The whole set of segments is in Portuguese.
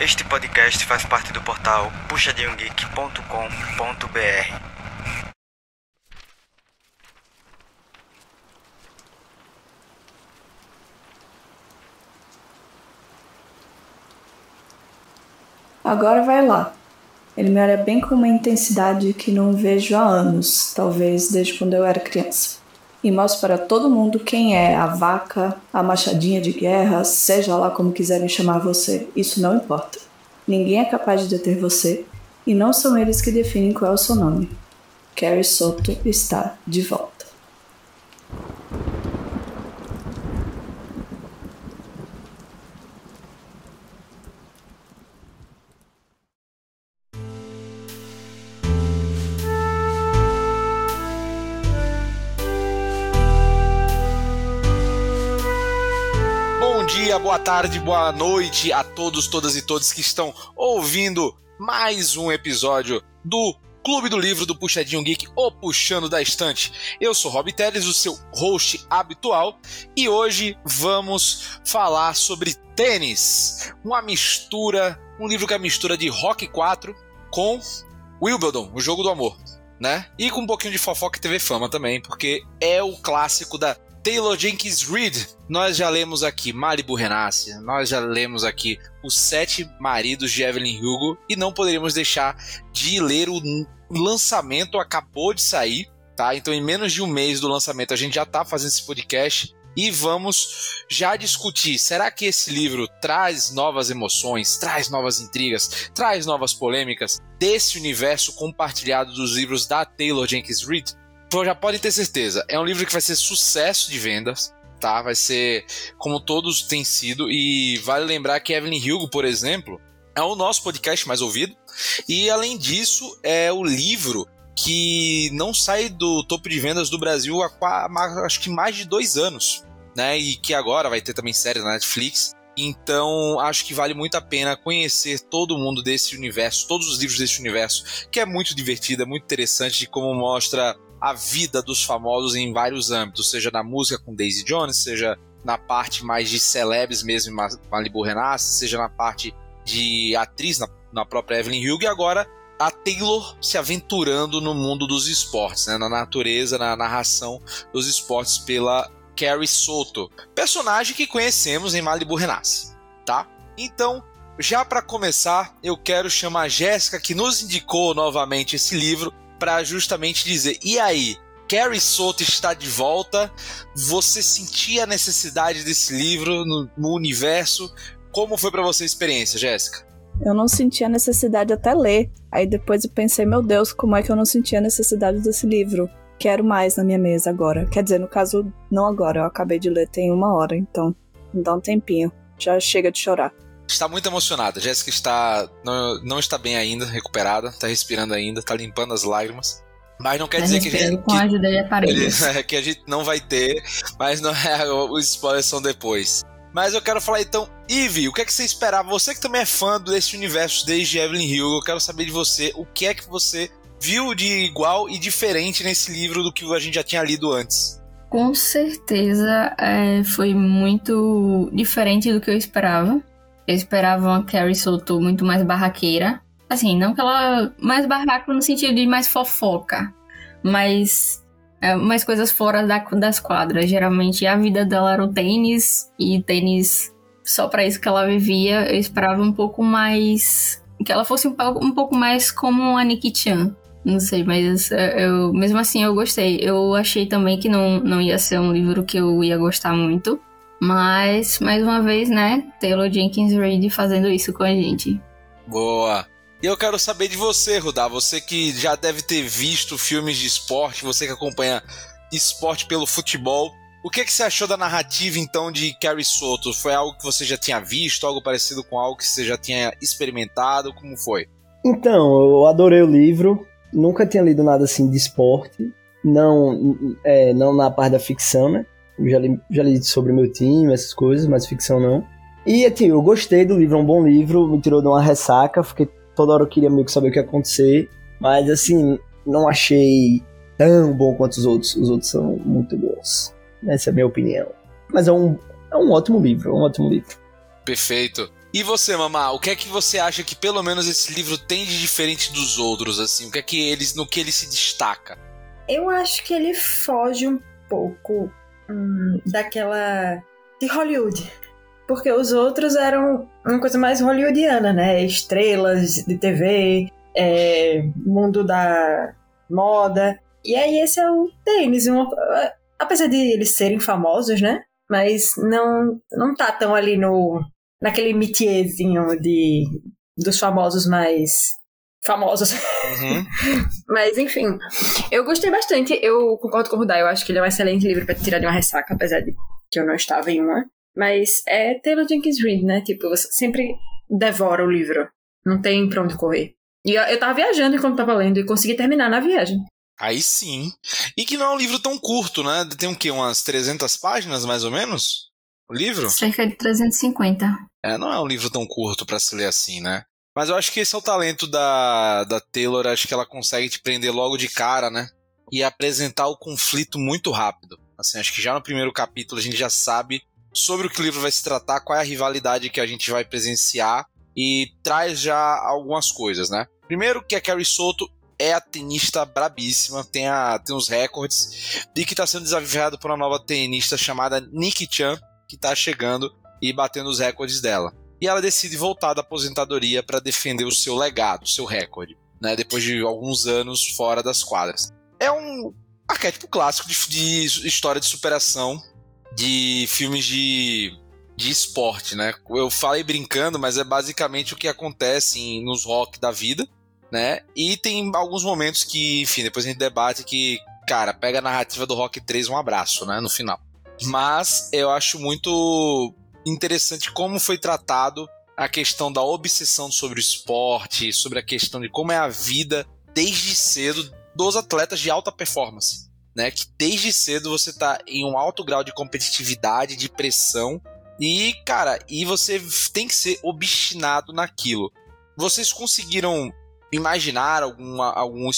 Este podcast faz parte do portal puxadinhogeek.com.br. Agora vai lá. Ele me olha bem com uma intensidade que não vejo há anos, talvez desde quando eu era criança. E mostra para todo mundo quem é a vaca, a machadinha de guerra, seja lá como quiserem chamar você, isso não importa. Ninguém é capaz de deter você, e não são eles que definem qual é o seu nome. Carrie Soto está de volta. Boa tarde, boa noite a todos, todas e todos que estão ouvindo mais um episódio do Clube do Livro do Puxadinho Geek, ou Puxando da Estante. Eu sou Rob Teles, o seu host habitual, e hoje vamos falar sobre tênis. Uma mistura, um livro que é a mistura de Rock 4 com Wimbledon, o jogo do amor. Né? E com um pouquinho de fofoca e TV Fama também, porque é o clássico da Taylor Jenkins Reid, nós já lemos aqui Malibu Renasce, nós já lemos aqui Os Sete Maridos de Evelyn Hugo e não poderíamos deixar de ler o lançamento, acabou de sair, tá? Então, em menos de um mês do lançamento, a gente já tá fazendo esse podcast e vamos já discutir. Será que esse livro traz novas emoções, traz novas intrigas, traz novas polêmicas desse universo compartilhado dos livros da Taylor Jenkins Reid? Já podem ter certeza, é um livro que vai ser sucesso de vendas, tá? Vai ser como todos têm sido e vale lembrar que Evelyn Hugo, por exemplo, é o nosso podcast mais ouvido e além disso é o livro que não sai do topo de vendas do Brasil há acho que mais de dois anos, né? E que agora vai ter também série na Netflix. Então, acho que vale muito a pena conhecer todo mundo desse universo, todos os livros desse universo, que é muito divertido, é muito interessante de como mostra a vida dos famosos em vários âmbitos, seja na música com Daisy Jones, seja na parte mais de celebres mesmo, Malibu Renasce, seja na parte de atriz, na, na própria Evelyn Hugo, e agora a Taylor se aventurando no mundo dos esportes, né, na natureza, na narração dos esportes pela Carrie Soto, personagem que conhecemos em Malibu Renasce, tá? Então, já para começar, eu quero chamar a Jéssica que nos indicou novamente esse livro para justamente dizer: e aí? Carrie Soto está de volta. Você sentia a necessidade desse livro no, no universo? Como foi para você a experiência, Jéssica? Eu não sentia necessidade até ler. Aí depois eu pensei, meu Deus, como é que eu não sentia necessidade desse livro? Quero mais na minha mesa agora. Quer dizer, no caso, não agora. Eu acabei de ler tem uma hora, então dá um tempinho. Já chega de chorar está muito emocionada. Jéssica está não, não está bem ainda, recuperada, está respirando ainda, está limpando as lágrimas. Mas não quer tá dizer que a gente. Com a ajuda de aparelhos. É, que a gente não vai ter, mas não é, os spoilers são depois. Mas eu quero falar então, Ivy, o que é que você esperava? Você que também é fã desse universo desde Evelyn Hugo, eu quero saber de você o que é que você viu de igual e diferente nesse livro do que a gente já tinha lido antes. Com certeza é, foi muito diferente do que eu esperava. Eu esperava uma Carrie Soto muito mais barraqueira. Assim, não que ela. Mais barraca no sentido de mais fofoca. Mas. É, mais coisas fora da, das quadras. Geralmente a vida dela era o tênis. E tênis só para isso que ela vivia. Eu esperava um pouco mais. Que ela fosse um, um pouco mais como a Nikki Chan. Não sei, mas é, eu, mesmo assim eu gostei. Eu achei também que não, não ia ser um livro que eu ia gostar muito. Mas, mais uma vez, né? Taylor Jenkins Reid fazendo isso com a gente. Boa! E eu quero saber de você, Rudá. Você que já deve ter visto filmes de esporte, você que acompanha esporte pelo futebol. O que, é que você achou da narrativa, então, de Carrie Soto? Foi algo que você já tinha visto, algo parecido com algo que você já tinha experimentado? Como foi? Então, eu adorei o livro. Nunca tinha lido nada assim de esporte. Não, é, não na parte da ficção, né? Já li, já li sobre meu time, essas coisas, mas ficção não. E assim, eu gostei do livro, é um bom livro, me tirou de uma ressaca, fiquei toda hora eu queria meio que saber o que ia acontecer, mas assim, não achei tão bom quanto os outros. Os outros são muito bons. Essa é a minha opinião. Mas é um, é um ótimo livro, é um ótimo livro. Perfeito. E você, Mamá, o que é que você acha que pelo menos esse livro tem de diferente dos outros, assim? O que é que eles, no que ele se destaca? Eu acho que ele foge um pouco hum, daquela de Hollywood. Porque os outros eram uma coisa mais hollywoodiana, né? Estrelas de TV, é, mundo da moda. E aí esse é o tênis. Uma, apesar de eles serem famosos, né? Mas não, não tá tão ali no naquele métierzinho de dos famosos mais famosos. Uhum. Mas enfim, eu gostei bastante. Eu concordo com o Rudai, eu acho que ele é um excelente livro para tirar de uma ressaca, apesar de que eu não estava em uma. Mas é Taylor Jenkins Reid, né? Tipo, você sempre devora o livro. Não tem pra onde correr. E eu, eu tava viajando enquanto tava lendo e consegui terminar na viagem. Aí sim. E que não é um livro tão curto, né? Tem o quê? Umas 300 páginas, mais ou menos? O livro? Cerca de 350. É, não é um livro tão curto para se ler assim, né? Mas eu acho que esse é o talento da, da Taylor. Acho que ela consegue te prender logo de cara, né? E apresentar o conflito muito rápido. Assim, acho que já no primeiro capítulo a gente já sabe sobre o que o livro vai se tratar, qual é a rivalidade que a gente vai presenciar e traz já algumas coisas, né? Primeiro que a Carrie Soto é a tenista brabíssima, tem, a, tem os recordes e que está sendo desafiado por uma nova tenista chamada Nikki Chan, que está chegando e batendo os recordes dela. E ela decide voltar da aposentadoria para defender o seu legado, o seu recorde, né, depois de alguns anos fora das quadras. É um arquétipo clássico de, de história de superação de filmes de, de esporte, né? Eu falei brincando, mas é basicamente o que acontece em, nos rock da vida, né? E tem alguns momentos que, enfim, depois a gente debate que, cara, pega a narrativa do Rock 3 um abraço, né? No final. Mas eu acho muito interessante como foi tratado a questão da obsessão sobre o esporte, sobre a questão de como é a vida desde cedo dos atletas de alta performance né? Que desde cedo você tá em um alto grau de competitividade, de pressão. E, cara, e você tem que ser obstinado naquilo. Vocês conseguiram imaginar alguma, algum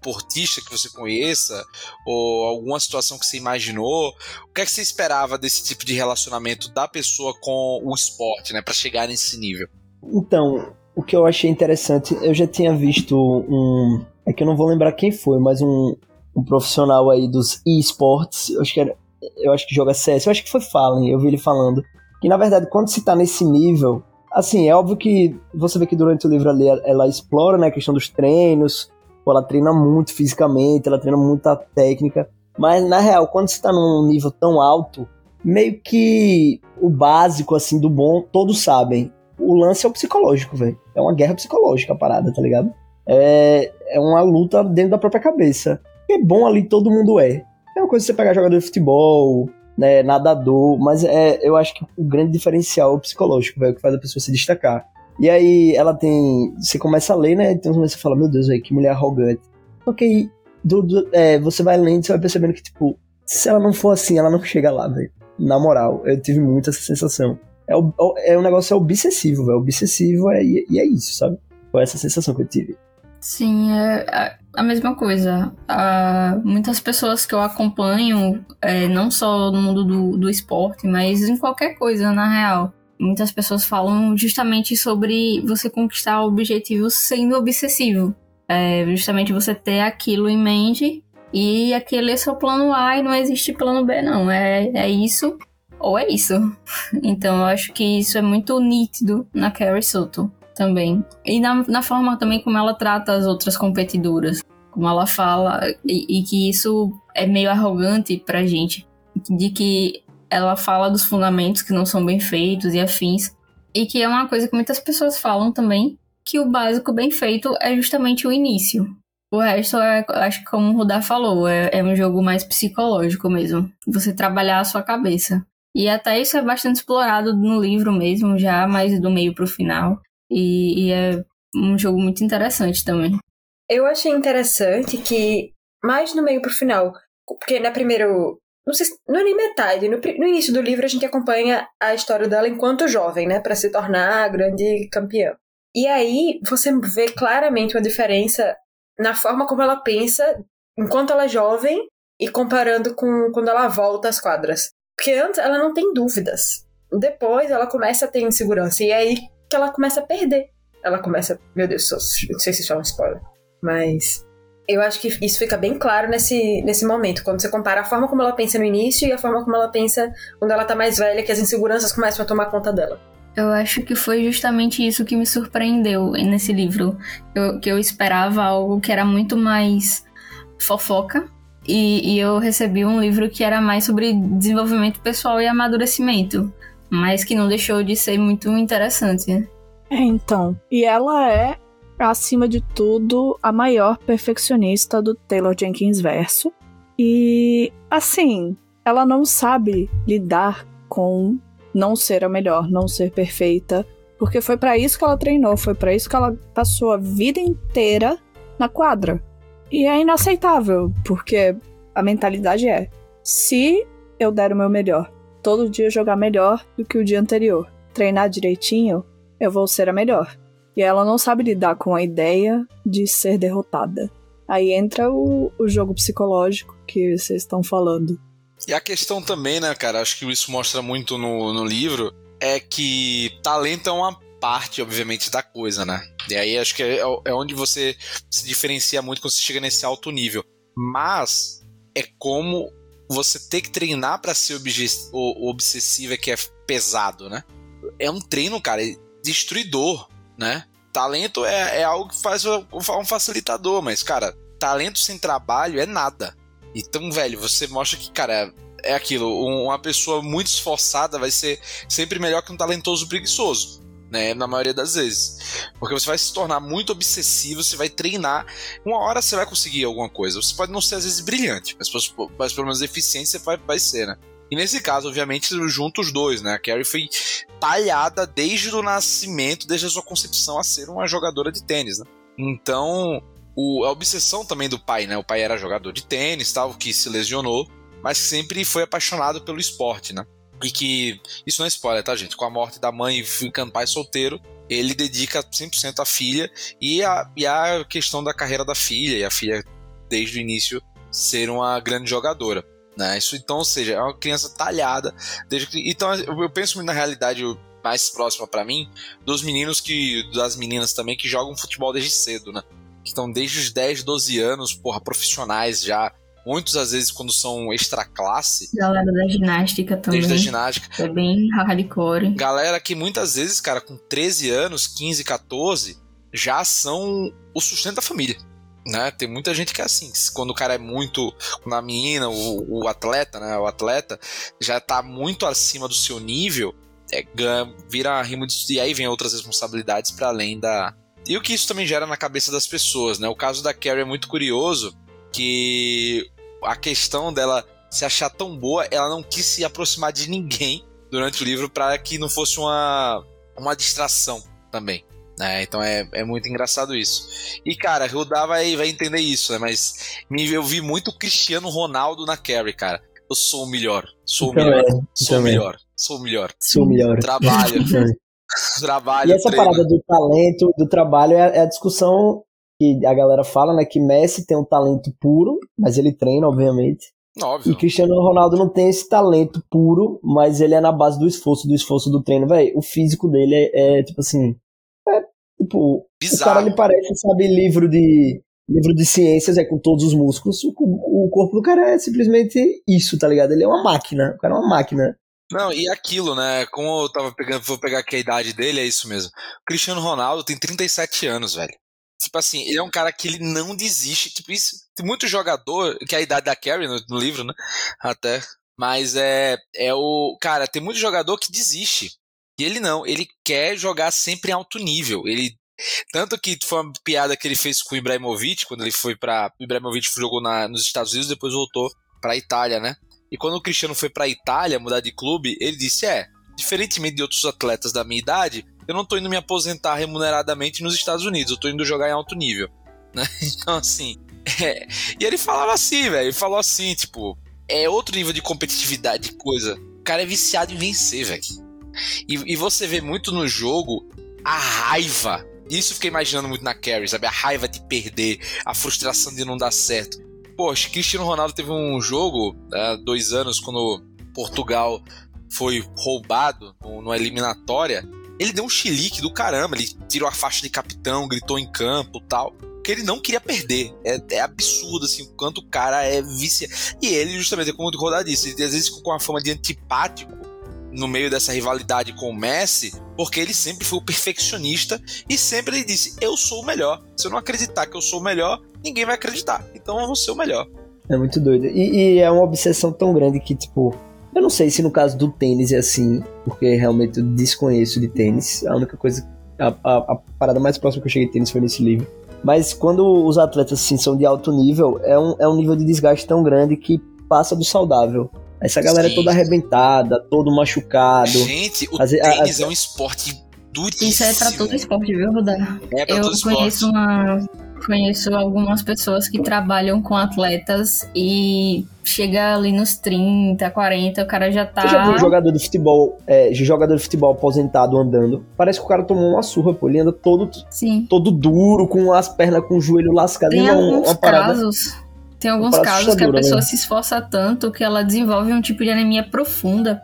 esportista que você conheça? Ou alguma situação que você imaginou? O que é que você esperava desse tipo de relacionamento da pessoa com o esporte, né? para chegar nesse nível? Então, o que eu achei interessante, eu já tinha visto um. É que eu não vou lembrar quem foi, mas um, um profissional aí dos esportes, eu acho que era, eu acho que joga CS, eu acho que foi Fallen, eu vi ele falando, que na verdade quando se tá nesse nível, assim, é óbvio que você vê que durante o livro ali ela explora, né, a questão dos treinos, ela treina muito fisicamente, ela treina muita técnica, mas na real, quando você tá num nível tão alto, meio que o básico, assim, do bom, todos sabem. O lance é o psicológico, velho. É uma guerra psicológica a parada, tá ligado? É, é uma luta dentro da própria cabeça é bom ali todo mundo é. É uma coisa você pegar jogador de futebol, né, nadador, mas é, eu acho que o grande diferencial é o psicológico, velho, que faz a pessoa se destacar. E aí ela tem. Você começa a ler, né? Então você fala, meu Deus, véio, que mulher arrogante. Ok, do, do, é, você vai lendo, você vai percebendo que, tipo, se ela não for assim, ela não chega lá, velho. Na moral, eu tive muito essa sensação. É, o, é um negócio é obsessivo, velho. Obsessivo é, e é isso, sabe? Foi essa sensação que eu tive. Sim, é a mesma coisa. Uh, muitas pessoas que eu acompanho, é, não só no mundo do, do esporte, mas em qualquer coisa, na real. Muitas pessoas falam justamente sobre você conquistar objetivos sendo obsessivo. É, justamente você ter aquilo em mente e aquele é seu plano A e não existe plano B, não. É, é isso ou é isso. Então eu acho que isso é muito nítido na Carrie Soto também. E na, na forma também como ela trata as outras competidoras. Como ela fala, e, e que isso é meio arrogante pra gente. De que ela fala dos fundamentos que não são bem feitos e afins. E que é uma coisa que muitas pessoas falam também, que o básico bem feito é justamente o início. O resto, é, acho que como o Rudá falou, é, é um jogo mais psicológico mesmo. Você trabalhar a sua cabeça. E até isso é bastante explorado no livro mesmo, já mais do meio pro final. E, e é um jogo muito interessante também. Eu achei interessante que, mais no meio pro final, porque na primeiro. Não, sei, não é nem metade. No, no, início do livro a gente acompanha a história dela enquanto jovem, né? para se tornar a grande campeã. E aí você vê claramente uma diferença na forma como ela pensa enquanto ela é jovem e comparando com quando ela volta às quadras. Porque antes ela não tem dúvidas. depois ela começa a ter insegurança. E é aí que ela começa a perder. Ela começa. Meu Deus, não sei se isso é um spoiler. Mas. Eu acho que isso fica bem claro nesse, nesse momento, quando você compara a forma como ela pensa no início e a forma como ela pensa quando ela tá mais velha, que as inseguranças começam a tomar conta dela. Eu acho que foi justamente isso que me surpreendeu nesse livro. Eu, que eu esperava algo que era muito mais fofoca. E, e, eu recebi um livro que era mais sobre desenvolvimento pessoal e amadurecimento. Mas que não deixou de ser muito interessante. É, então. E ela é, acima de tudo, a maior perfeccionista do Taylor Jenkins verso. E, assim, ela não sabe lidar com não ser a melhor, não ser perfeita, porque foi para isso que ela treinou, foi para isso que ela passou a vida inteira na quadra. E é inaceitável, porque a mentalidade é: se eu der o meu melhor, todo dia jogar melhor do que o dia anterior, treinar direitinho, eu vou ser a melhor. E ela não sabe lidar com a ideia de ser derrotada. Aí entra o, o jogo psicológico que vocês estão falando. E a questão também, né, cara, acho que isso mostra muito no, no livro, é que talento é uma parte, obviamente, da coisa, né? E aí acho que é, é onde você se diferencia muito quando você chega nesse alto nível. Mas é como você ter que treinar para ser o obsessivo é que é pesado, né? É um treino, cara, destruidor, né? Talento é, é algo que faz um facilitador, mas, cara, talento sem trabalho é nada. Então, velho, você mostra que, cara, é aquilo. Uma pessoa muito esforçada vai ser sempre melhor que um talentoso preguiçoso. Né, na maioria das vezes. Porque você vai se tornar muito obsessivo, você vai treinar. Uma hora você vai conseguir alguma coisa. Você pode não ser, às vezes, brilhante, mas, mas pelo menos eficiente você vai, vai ser, né? E nesse caso, obviamente, junto os dois, né? A Carrie foi talhada desde o nascimento, desde a sua concepção a ser uma jogadora de tênis, né? Então, o, a obsessão também do pai, né? O pai era jogador de tênis, tal, que se lesionou, mas sempre foi apaixonado pelo esporte, né? E que, isso não é spoiler, tá, gente? Com a morte da mãe ficando pai solteiro, ele dedica 100% à filha e a, e a questão da carreira da filha, e a filha, desde o início, ser uma grande jogadora. Né? Isso, então, ou seja, é uma criança talhada. Desde que, então, eu penso na realidade mais próxima para mim dos meninos que das meninas também que jogam futebol desde cedo, né? que estão desde os 10, 12 anos, porra, profissionais já. Muitos, às vezes, quando são extra classe. Galera da ginástica também. Desde a ginástica. É bem hardcore. Galera que muitas vezes, cara, com 13 anos, 15, 14, já são o sustento da família. Né? Tem muita gente que é assim, quando o cara é muito, quando a menina, o, o atleta, né, o atleta já tá muito acima do seu nível, é, vira rimo de, e aí vem outras responsabilidades para além da, e o que isso também gera na cabeça das pessoas, né? O caso da Carrie é muito curioso, que a questão dela se achar tão boa, ela não quis se aproximar de ninguém durante o livro para que não fosse uma, uma distração também. Né? Então é, é muito engraçado isso. E cara, Rudá vai, vai entender isso, né? Mas eu vi muito Cristiano Ronaldo na Carrie, cara. Eu sou o melhor, sou o melhor, sou o melhor, sou o melhor. Sou o melhor. Trabalho. trabalho. E essa treino. parada do talento, do trabalho, é, é, a discussão que a galera fala, né? Que Messi tem um talento puro, mas ele treina, obviamente. Óbvio. E Cristiano Ronaldo não tem esse talento puro, mas ele é na base do esforço, do esforço do treino. Véi, o físico dele é, é tipo assim. Tipo, Bizarro. o cara ele parece, sabe, livro de. Livro de ciências é com todos os músculos. O, o corpo do cara é simplesmente isso, tá ligado? Ele é uma máquina. O cara é uma máquina. Não, e aquilo, né? Como eu tava pegando, vou pegar aqui a idade dele, é isso mesmo. O Cristiano Ronaldo tem 37 anos, velho. Tipo assim, ele é um cara que ele não desiste. Tipo, isso. Tem muito jogador, que é a idade da Carrie no, no livro, né? Até. Mas é, é o. Cara, tem muito jogador que desiste. E ele não, ele quer jogar sempre em alto nível. Ele tanto que foi uma piada que ele fez com o Ibrahimovic, quando ele foi para O Ibrahimovic jogou na, nos Estados Unidos, depois voltou pra Itália, né? E quando o Cristiano foi para Itália mudar de clube, ele disse: É, diferentemente de outros atletas da minha idade, eu não tô indo me aposentar remuneradamente nos Estados Unidos, eu tô indo jogar em alto nível. Né? Então, assim. É... E ele falava assim, velho. Ele falou assim, tipo, é outro nível de competitividade, de coisa. O cara é viciado em vencer, velho. E, e você vê muito no jogo a raiva. Isso eu fiquei imaginando muito na Carrie, sabe? A raiva de perder, a frustração de não dar certo. Poxa, Cristiano Ronaldo teve um jogo há dois anos quando Portugal foi roubado no eliminatória, ele deu um chilique do caramba. Ele tirou a faixa de capitão, gritou em campo tal. Porque ele não queria perder. É, é absurdo, assim, o quanto o cara é viciado. E ele, justamente, como o Rodar disse, ele às vezes com a fama de antipático no meio dessa rivalidade com o Messi, porque ele sempre foi o perfeccionista e sempre ele disse: Eu sou o melhor. Se eu não acreditar que eu sou o melhor, ninguém vai acreditar. Então eu vou ser o melhor. É muito doido. E, e é uma obsessão tão grande que, tipo, eu não sei se no caso do tênis é assim, porque realmente eu desconheço de tênis. A única coisa. A, a, a parada mais próxima que eu cheguei de tênis foi nesse livro. Mas quando os atletas assim, são de alto nível, é um, é um nível de desgaste tão grande que passa do saudável. Essa galera é Sim. toda arrebentada, todo machucado. Gente, o ve- tênis a- é um esporte duríssimo. Isso é pra todo esporte, viu, Rudá? É pra Eu todo esporte. conheço uma. Conheço algumas pessoas que trabalham com atletas e chega ali nos 30, 40, o cara já tá. Você já viu um jogador de futebol, é, jogador de futebol aposentado andando? Parece que o cara tomou uma surra, pô. Ele anda todo, Sim. todo duro, com as pernas com o joelho lascado. Tem Não, alguns uma parada. casos. Tem alguns casos que a assustadora, pessoa né? se esforça tanto que ela desenvolve um tipo de anemia profunda.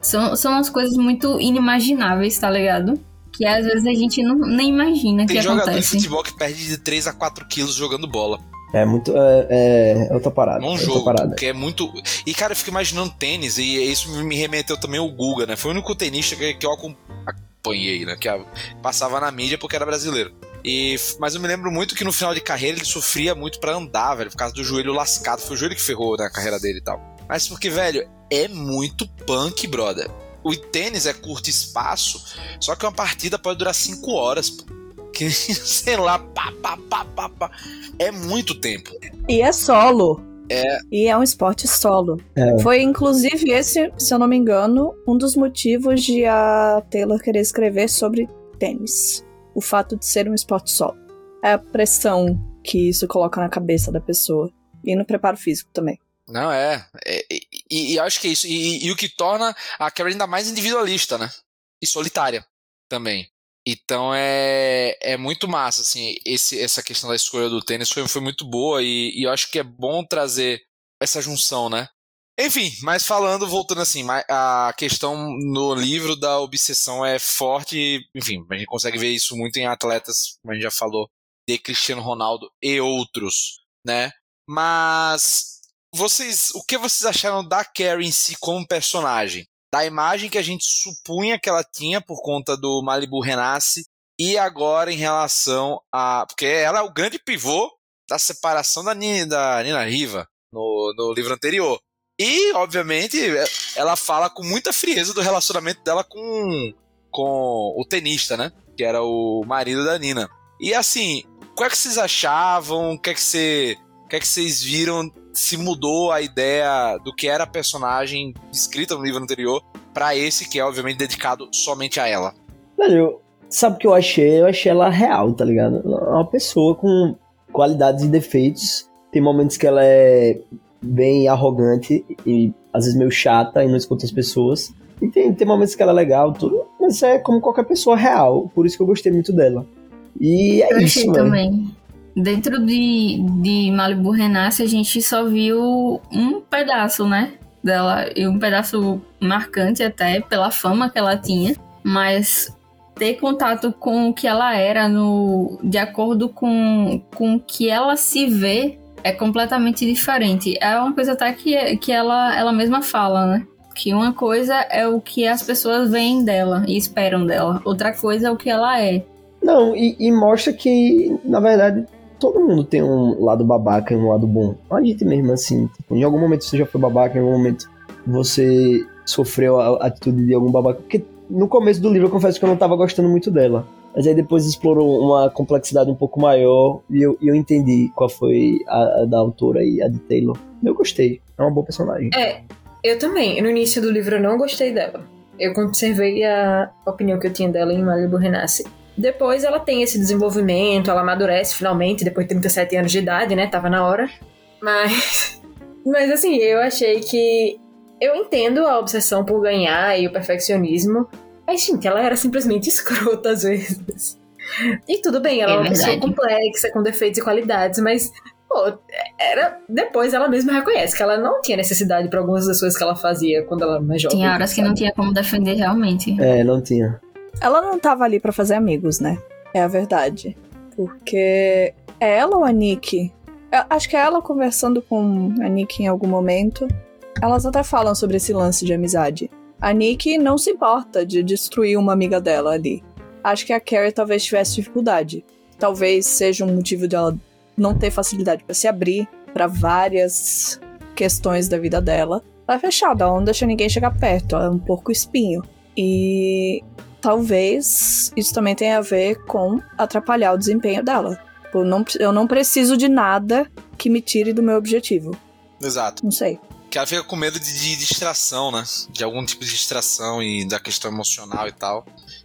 São, são umas coisas muito inimagináveis, tá ligado? Que às vezes a gente não, nem imagina Tem que jogador de acontece. futebol que perde de 3 a 4 quilos jogando bola. É muito. É, é, é outra parada. Num é outra jogo. parada. Que é muito. E, cara, eu fico imaginando tênis, e isso me remeteu também ao Guga, né? Foi o único tenista que, que eu acom- acompanhei, né? Que a- passava na mídia porque era brasileiro. E, mas eu me lembro muito que no final de carreira ele sofria muito pra andar, velho, por causa do joelho lascado. Foi o joelho que ferrou na carreira dele e tal. Mas porque, velho, é muito punk, brother. O tênis é curto espaço, só que uma partida pode durar 5 horas, pô. Que, sei lá, pá, pá, pá, pá, pá. É muito tempo. E é solo. É. E é um esporte solo. É. Foi, inclusive, esse, se eu não me engano, um dos motivos de a Taylor querer escrever sobre tênis. O fato de ser um esporte solo. É a pressão que isso coloca na cabeça da pessoa. E no preparo físico também. Não, é. É, e, e- e acho que é isso. E, e o que torna a Carrie ainda mais individualista, né? E solitária também. Então é, é muito massa, assim, esse, essa questão da escolha do tênis foi, foi muito boa e, e eu acho que é bom trazer essa junção, né? Enfim, mas falando, voltando assim, a questão no livro da obsessão é forte, enfim, a gente consegue ver isso muito em atletas, como a gente já falou, de Cristiano Ronaldo e outros, né? Mas vocês, o que vocês acharam da Carrie em si como personagem? Da imagem que a gente supunha que ela tinha por conta do Malibu Renasce e agora em relação a. Porque ela é o grande pivô da separação da Nina, da Nina Riva no, no livro anterior. E, obviamente, ela fala com muita frieza do relacionamento dela com, com o tenista, né? Que era o marido da Nina. E assim, o que é que vocês achavam? O que é que, você, o que é que vocês viram? Se mudou a ideia do que era a personagem escrita no livro anterior para esse que é, obviamente, dedicado somente a ela. Velho, sabe o que eu achei? Eu achei ela real, tá ligado? É uma pessoa com qualidades e defeitos. Tem momentos que ela é bem arrogante e às vezes meio chata e não escuta as pessoas. E tem, tem momentos que ela é legal, tudo. Mas é como qualquer pessoa real. Por isso que eu gostei muito dela. E é Eu achei isso, velho. também. Dentro de, de Malibu Renasce, a gente só viu um pedaço, né? Dela, e um pedaço marcante até pela fama que ela tinha. Mas ter contato com o que ela era no, de acordo com, com o que ela se vê é completamente diferente. É uma coisa até que, que ela, ela mesma fala, né? Que uma coisa é o que as pessoas veem dela e esperam dela. Outra coisa é o que ela é. Não, e, e mostra que, na verdade, todo mundo tem um lado babaca e um lado bom. A gente mesmo, assim, tipo, em algum momento você já foi babaca, em algum momento você sofreu a atitude de algum babaca. Porque no começo do livro eu confesso que eu não tava gostando muito dela. Mas aí depois explorou uma complexidade um pouco maior e eu, eu entendi qual foi a, a da autora e a de Taylor. Eu gostei. É uma boa personagem. É, eu também. No início do livro eu não gostei dela. Eu conservei a opinião que eu tinha dela em Malibu Renasce. Depois ela tem esse desenvolvimento, ela amadurece finalmente, depois de 37 anos de idade, né? Tava na hora. Mas. Mas assim, eu achei que. Eu entendo a obsessão por ganhar e o perfeccionismo. Mas, gente, ela era simplesmente escrota às vezes. E tudo bem, ela é, É uma pessoa complexa, com defeitos e qualidades, mas pô, era. Depois ela mesma reconhece que ela não tinha necessidade pra algumas das coisas que ela fazia quando ela era mais jovem. Tinha horas que não tinha como defender realmente. É, não tinha. Ela não tava ali pra fazer amigos, né? É a verdade. Porque é ela ou a Nick? Eu acho que é ela conversando com a Nick em algum momento. Elas até falam sobre esse lance de amizade. A Nick não se importa de destruir uma amiga dela ali. Acho que a Carrie talvez tivesse dificuldade. Talvez seja um motivo dela não ter facilidade pra se abrir pra várias questões da vida dela. Ela é fechada, ela não deixa ninguém chegar perto, ela é um porco espinho. E talvez isso também tenha a ver com atrapalhar o desempenho dela. Eu não, eu não preciso de nada que me tire do meu objetivo. Exato. Não sei. Que ela fica com medo de, de distração, né? De algum tipo de distração e da questão emocional e tal.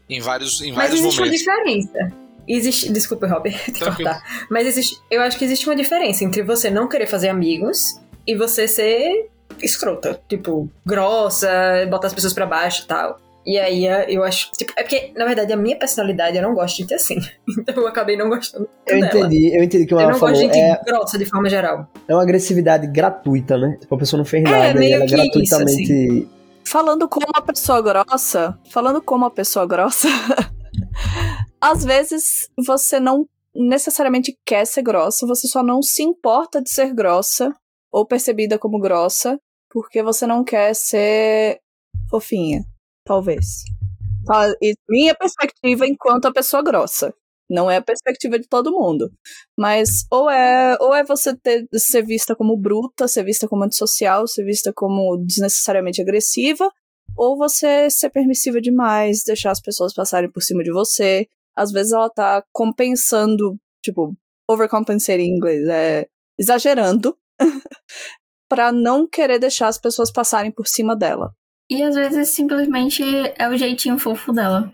Em vários, em Mas vários existe momentos. uma diferença. Existe. Desculpa, Robert, cortar. Mas existe, eu acho que existe uma diferença entre você não querer fazer amigos e você ser escrota. Tipo, grossa, botar as pessoas pra baixo e tal. E aí eu acho. Tipo, é porque, na verdade, a minha personalidade eu não gosto de gente assim. Então eu acabei não gostando. Eu dela. entendi, eu entendi que Eu ela não falou. gosto de gente É, grossa de forma geral. é uma agressividade gratuita, né? Tipo, a pessoa não fez É, nada e meio ela que isso, assim. gratuitamente. Falando como uma pessoa grossa, falando como uma pessoa grossa, às vezes você não necessariamente quer ser grossa, você só não se importa de ser grossa ou percebida como grossa, porque você não quer ser fofinha, talvez. E minha perspectiva enquanto a pessoa grossa. Não é a perspectiva de todo mundo. Mas ou é, ou é você ter, ser vista como bruta, ser vista como antissocial, ser vista como desnecessariamente agressiva, ou você ser permissiva demais, deixar as pessoas passarem por cima de você. Às vezes ela tá compensando, tipo, overcompensating em inglês, é exagerando, pra não querer deixar as pessoas passarem por cima dela. E às vezes simplesmente é o jeitinho fofo dela.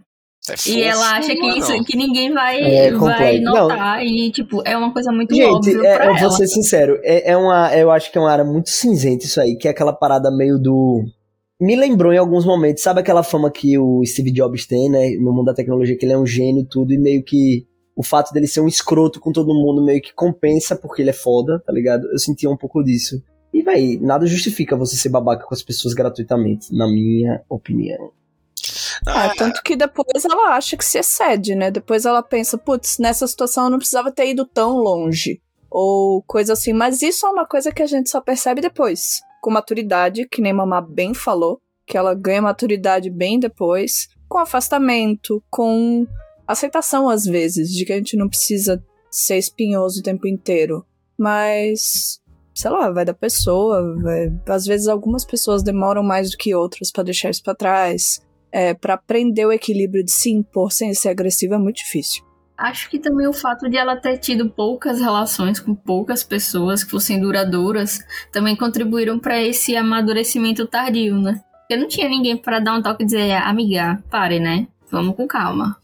É E fofo, ela acha que não. isso que ninguém vai, É vai complexo. Não. notar. E, tipo, é uma coisa muito Gente, óbvia é, pra eu ela. vou ser sincero, é, é uma, eu acho que é uma área muito cinzenta isso aí, que é aquela parada meio do. Me lembrou em alguns momentos, sabe aquela fama que o Steve Jobs tem, né, no mundo da tecnologia, que ele é um gênio e tudo, e meio que o fato dele ser um escroto com todo mundo meio que compensa porque ele é foda, tá ligado? Eu sentia um pouco disso. E, véi, nada justifica você ser babaca com as pessoas gratuitamente, na minha opinião. Ah, Ah, tanto que depois ela acha que se excede, né? Depois ela pensa, putz, nessa situação eu não precisava ter ido tão longe. Ou coisa assim. Mas isso é uma coisa que a gente só percebe depois. Com maturidade, que nem Mamá bem falou, que ela ganha maturidade bem depois. Com afastamento, com aceitação às vezes, de que a gente não precisa ser espinhoso o tempo inteiro. Mas. Sei lá, vai da pessoa. vai- Às vezes algumas pessoas demoram mais do que outras pra deixar isso pra trás é, para aprender o equilíbrio de se impor sem ser agressivo é muito difícil. Acho que também o fato de ela ter tido poucas relações com poucas pessoas que fossem duradouras também contribuíram pra esse amadurecimento tardio, né? Porque não tinha ninguém pra dar um toque e dizer, amiga, pare, né? Vamos com calma.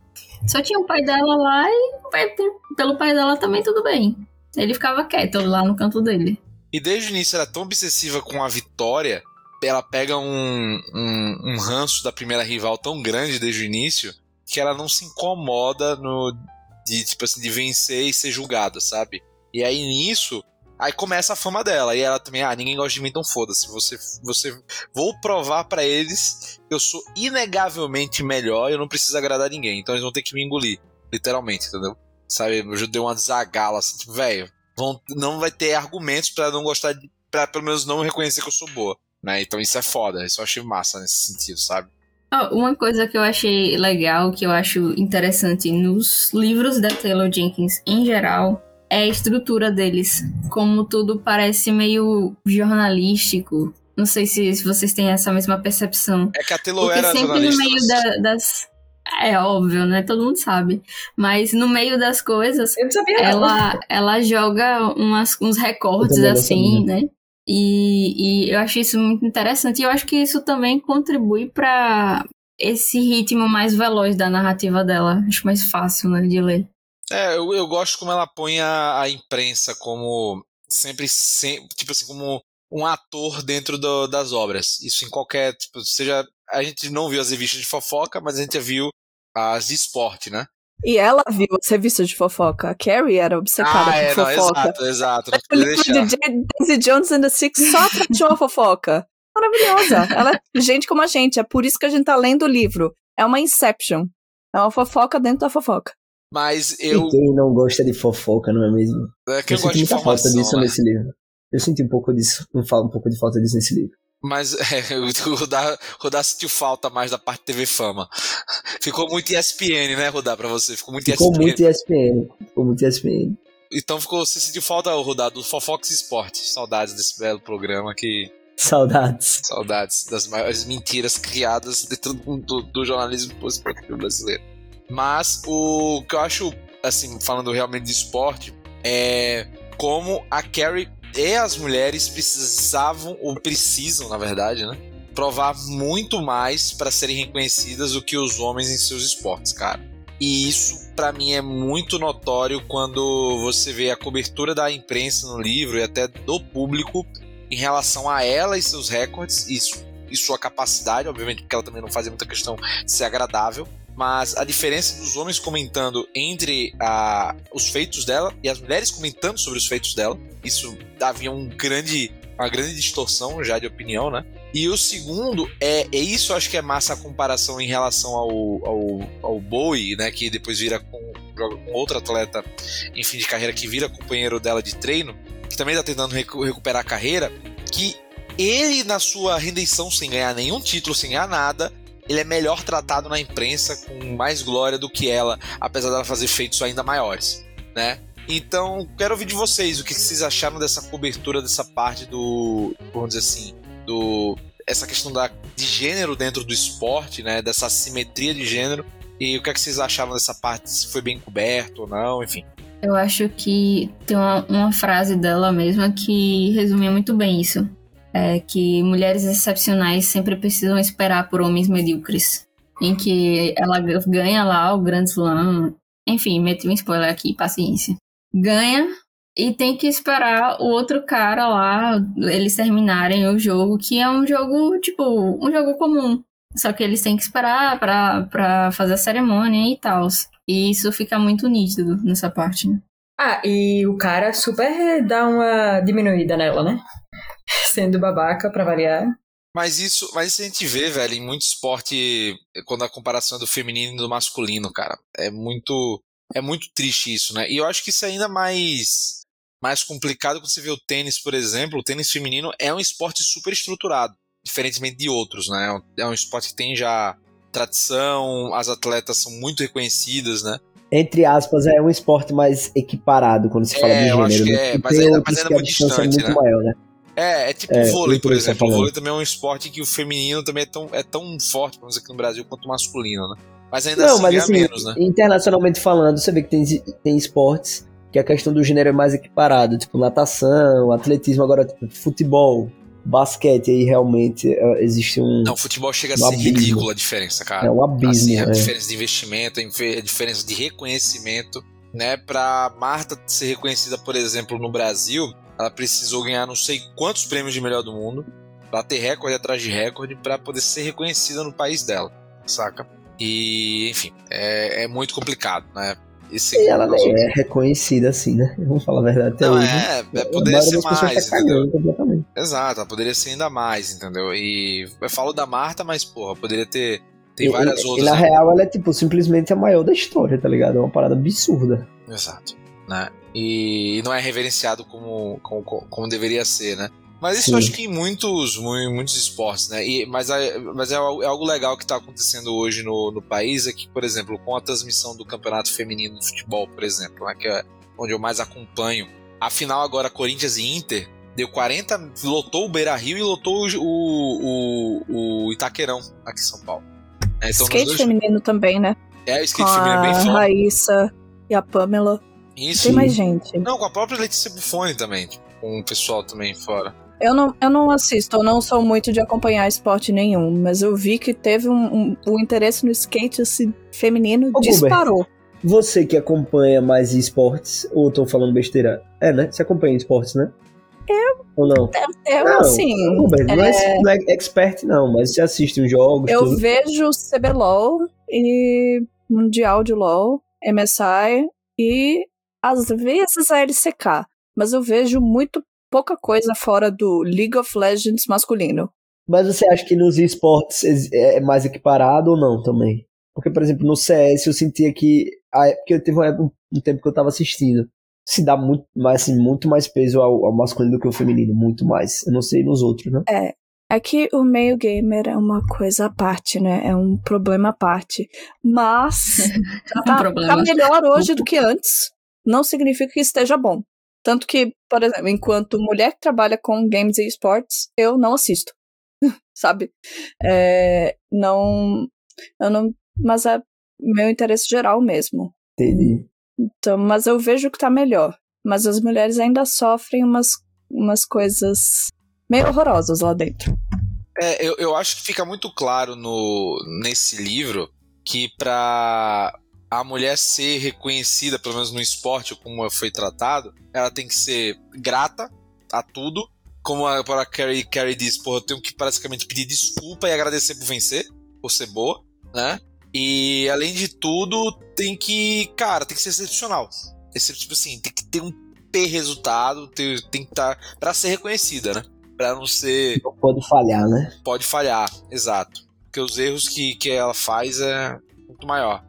Só tinha o pai dela lá e pelo pai dela também tudo bem. Ele ficava quieto lá no canto dele. E desde o início era tão obsessiva com a vitória, ela pega um, um, um ranço da primeira rival tão grande desde o início, que ela não se incomoda no de tipo assim de vencer e ser julgada, sabe? E aí nisso, aí começa a fama dela. E ela também, ah, ninguém gosta de mim, então foda-se. Você você vou provar pra eles que eu sou inegavelmente melhor, e eu não preciso agradar ninguém. Então eles vão ter que me engolir, literalmente, entendeu? Sabe, eu dei uma desagala assim, tipo, velho, vão não vai ter argumentos pra não gostar de pra pelo menos não reconhecer que eu sou boa. Né? Então isso é foda, isso eu achei massa nesse sentido, sabe? Ah, uma coisa que eu achei legal, que eu acho interessante nos livros da Taylor Jenkins em geral, é a estrutura deles. Como tudo parece meio jornalístico. Não sei se, vocês têm essa mesma percepção. É que a Telo Porque era sempre no meio da- das. É óbvio, né? Todo mundo sabe. Mas no meio das coisas, não ela, ela joga umas, uns não assim, né? E, e eu acho isso muito interessante. E eu acho que isso também contribui para esse ritmo mais veloz da narrativa dela. Acho mais fácil, né, de ler. É, eu, eu gosto como ela põe a, a imprensa como sempre, sem, tipo assim, como um ator dentro do- das obras. Isso em qualquer, tipo, seja, a gente não viu as revistas de fofoca, mas a gente já viu as de esporte, né? E ela viu as revistas de fofoca. A Carrie era obcecada ah, é, por não, fofoca. exato, exato. Não O livro de Daisy Jones and the Six só de uma fofoca. Maravilhosa. Ela é gente como a gente. É por isso que a gente tá lendo o livro. É uma Inception. É uma fofoca dentro da fofoca. Mas E eu. quem não gosta de fofoca, não é mesmo? É que eu senti muita falta disso né? nesse livro. Eu senti um pouco disso, um, um pouco de falta disso nesse livro. Mas é, o Rudá, Rudá sentiu falta mais da parte TV Fama. Ficou muito ESPN, né, Rudá, pra você? Ficou muito Ficou ESPN. muito ESPN. Ficou muito ESPN. Então ficou, você sentiu falta, Rudá, do Fofox Esporte. Saudades desse belo programa que. Saudades. Saudades das maiores mentiras criadas dentro do, do, do jornalismo esportivo brasileiro. Mas o que eu acho, assim, falando realmente de esporte, é como a Carrie e as mulheres precisavam, ou precisam, na verdade, né? Provar muito mais para serem reconhecidas do que os homens em seus esportes, cara. E isso, pra mim, é muito notório quando você vê a cobertura da imprensa no livro e até do público em relação a ela e seus recordes, isso, e sua capacidade, obviamente, porque ela também não fazia muita questão de ser agradável, mas a diferença dos homens comentando entre a, os feitos dela e as mulheres comentando sobre os feitos dela, isso havia um grande, uma grande distorção já de opinião, né? E o segundo é, é isso, acho que é massa a comparação em relação ao, ao, ao Bowie, né? Que depois vira com, com outro atleta em fim de carreira que vira companheiro dela de treino, que também tá tentando recu- recuperar a carreira, que ele, na sua redenção sem ganhar nenhum título, sem ganhar nada, ele é melhor tratado na imprensa com mais glória do que ela, apesar dela fazer feitos ainda maiores, né? Então, quero ouvir de vocês o que vocês acharam dessa cobertura dessa parte do, vamos dizer assim, do essa questão da, de gênero dentro do esporte, né? Dessa assimetria de gênero. E o que, é que vocês acharam dessa parte? Se foi bem coberto ou não, enfim. Eu acho que tem uma, uma frase dela mesma que resumia muito bem isso. É que mulheres excepcionais sempre precisam esperar por homens medíocres. Em que ela ganha lá o Grand Slam. Enfim, meti um spoiler aqui, paciência. Ganha e tem que esperar o outro cara lá, eles terminarem o jogo, que é um jogo, tipo, um jogo comum. Só que eles têm que esperar pra, pra fazer a cerimônia e tal. E isso fica muito nítido nessa parte, né? Ah, e o cara super dá uma diminuída nela, né? Sendo babaca pra variar. Mas isso, mas isso a gente vê, velho, em muito esporte, quando a comparação é do feminino e do masculino, cara. É muito. É muito triste isso, né? E eu acho que isso é ainda mais. Mais complicado quando você vê o tênis, por exemplo. O tênis feminino é um esporte super estruturado, diferentemente de outros, né? É um- É um esporte que tem já tradição, as atletas são muito reconhecidas, né? Entre aspas, é um esporte mais equiparado quando se fala É, de eu gênero. acho que né? é, mas tem ainda- mas ainda que a muito distância distante, é muito né? maior, né? É, é tipo É, o vôlei, por exemplo. O vôlei também é um esporte que o feminino também é tão, é tão forte, vamos dizer aqui no Brasil, quanto o masculino, né? Mas ainda Não, assim mas assim, menos, né? internacionalmente falando, você vê que tem, tem esportes que a questão do gênero é mais equiparado, tipo natação, atletismo, agora tipo, futebol, basquete, aí realmente é, existe um, Não, o futebol chega a um ser abismo. ridículo a diferença, cara. é um abismo. assim, a é. diferença de investimento, a a diferença de reconhecimento, né? Pra Marta ser reconhecida, por exemplo, no Brasil, ela precisou ganhar não sei quantos prêmios de melhor do mundo, bater recorde atrás de recorde, pra poder ser reconhecida no país dela, saca? E, enfim, é, é muito complicado, né? Esse E ela nem é reconhecida assim, né? Vamos falar a verdade até Não, hoje. é, é, A poderia ser pessoas mais, tá entendeu? Exato, ela poderia ser ainda mais, entendeu? E eu falo da Marta, mas, porra, poderia ter. Tem E- várias e, outras. E na né? real, ela é, tipo, simplesmente a maior da história, tá ligado? É uma parada absurda. Exato. Né? E não é reverenciado como, como, como deveria ser, né? Mas isso Sim. eu acho que em muitos, muitos esportes, né? E, mas é, mas é, algo é algo legal que está acontecendo hoje no, no país, é que, por exemplo, com a transmissão do Campeonato Feminino de Futebol, por exemplo, né? que é onde eu mais acompanho, a final agora Corinthians e Inter deu 40, lotou o Beira Rio e lotou o, o, o Itaquerão aqui em São Paulo. É, então, skate dois- feminino também, né? É, o Com skate feminino é bem a forte. Raíssa e a Pamela. Isso. Tem mais gente. Não, com a própria Letícia Buffoni também, tipo, com o pessoal também fora. Eu não, eu não assisto, eu não sou muito de acompanhar esporte nenhum, mas eu vi que teve um, um- o interesse no skate assim, feminino Ô, disparou. Você que acompanha mais esportes, ou tô falando besteira? É, né? Você acompanha esportes, né? Eu. Ou não? Eu, não, assim, Uber, não, é, é- não é expert, não, mas você assiste os jogos. eu tudo. vejo CBLOL e Mundial de LOL. MSI e às vezes a LCK. Mas eu vejo muito pouca coisa fora do League of Legends masculino. Mas você acha que nos esportes é mais equiparado ou não também? Porque, por exemplo, no CS eu sentia que. Porque eu teve um, um tempo que eu tava assistindo. Se dá muito mais, assim, muito mais peso ao, ao masculino do que ao feminino, muito mais. Eu não sei nos outros, né? É, é que o meio gamer é uma coisa à parte, né? É um problema à parte. Mas tá, um tá, melhor hoje do que antes. Não significa que esteja bom. Tanto que, por exemplo, enquanto mulher que trabalha com games e esportes, eu não assisto. Sabe? É, não. Eu não. Mas é meu interesse geral mesmo. Entendi. Então, mas eu vejo que tá melhor. Mas as mulheres ainda sofrem umas, umas coisas meio horrorosas lá dentro. É, eu, eu acho que fica muito claro no, nesse livro que para a mulher ser reconhecida, pelo menos no esporte, como foi tratado, ela tem que ser grata a tudo. Como a, a Carrie, Carrie diz, porra, eu tenho que basicamente pedir desculpa e agradecer por vencer, por ser boa, né? E além de tudo, tem que, cara, tem que ser excepcional. Esse, tipo assim, tem que ter um ter resultado, ter, tem que estar tá, para ser reconhecida, né? Para não ser não pode falhar, né? Pode falhar, exato. Porque os erros que, que ela faz é muito maior.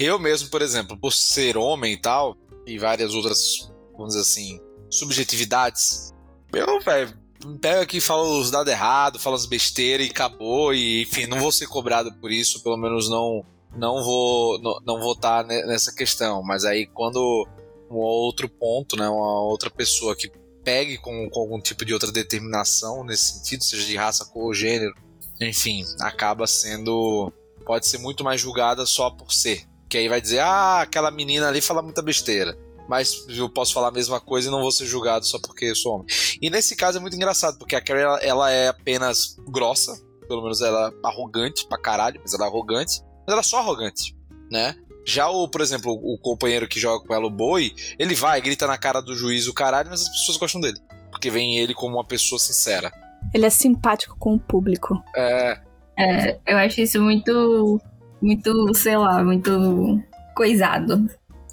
Eu mesmo, por exemplo, por ser homem e tal, e várias outras, vamos dizer assim, subjetividades, eu, velho, pega aqui e fala os dados errados, fala as besteiras e acabou, e enfim, não vou ser cobrado por isso, pelo menos não não vou não, não tá nessa questão, mas aí quando um outro ponto, né, uma outra pessoa que pegue com, com algum tipo de outra determinação nesse sentido, seja de raça, cor ou gênero, enfim, acaba sendo pode ser muito mais julgada só por ser. Que aí vai dizer, ah, aquela menina ali fala muita besteira. Mas eu posso falar a mesma coisa e não vou ser julgado só porque eu sou homem. E nesse caso é muito engraçado, porque a Carrie ela, ela é apenas grossa, pelo menos ela é arrogante pra caralho, mas ela é arrogante, mas ela é só arrogante, né? Já o, por exemplo, o companheiro que joga com ela, o Boi, ele vai, grita na cara do juiz o caralho, mas as pessoas gostam dele. Porque vem ele como uma pessoa sincera. Ele é simpático com o público. É. É, eu acho isso muito muito, sei lá, muito coisado.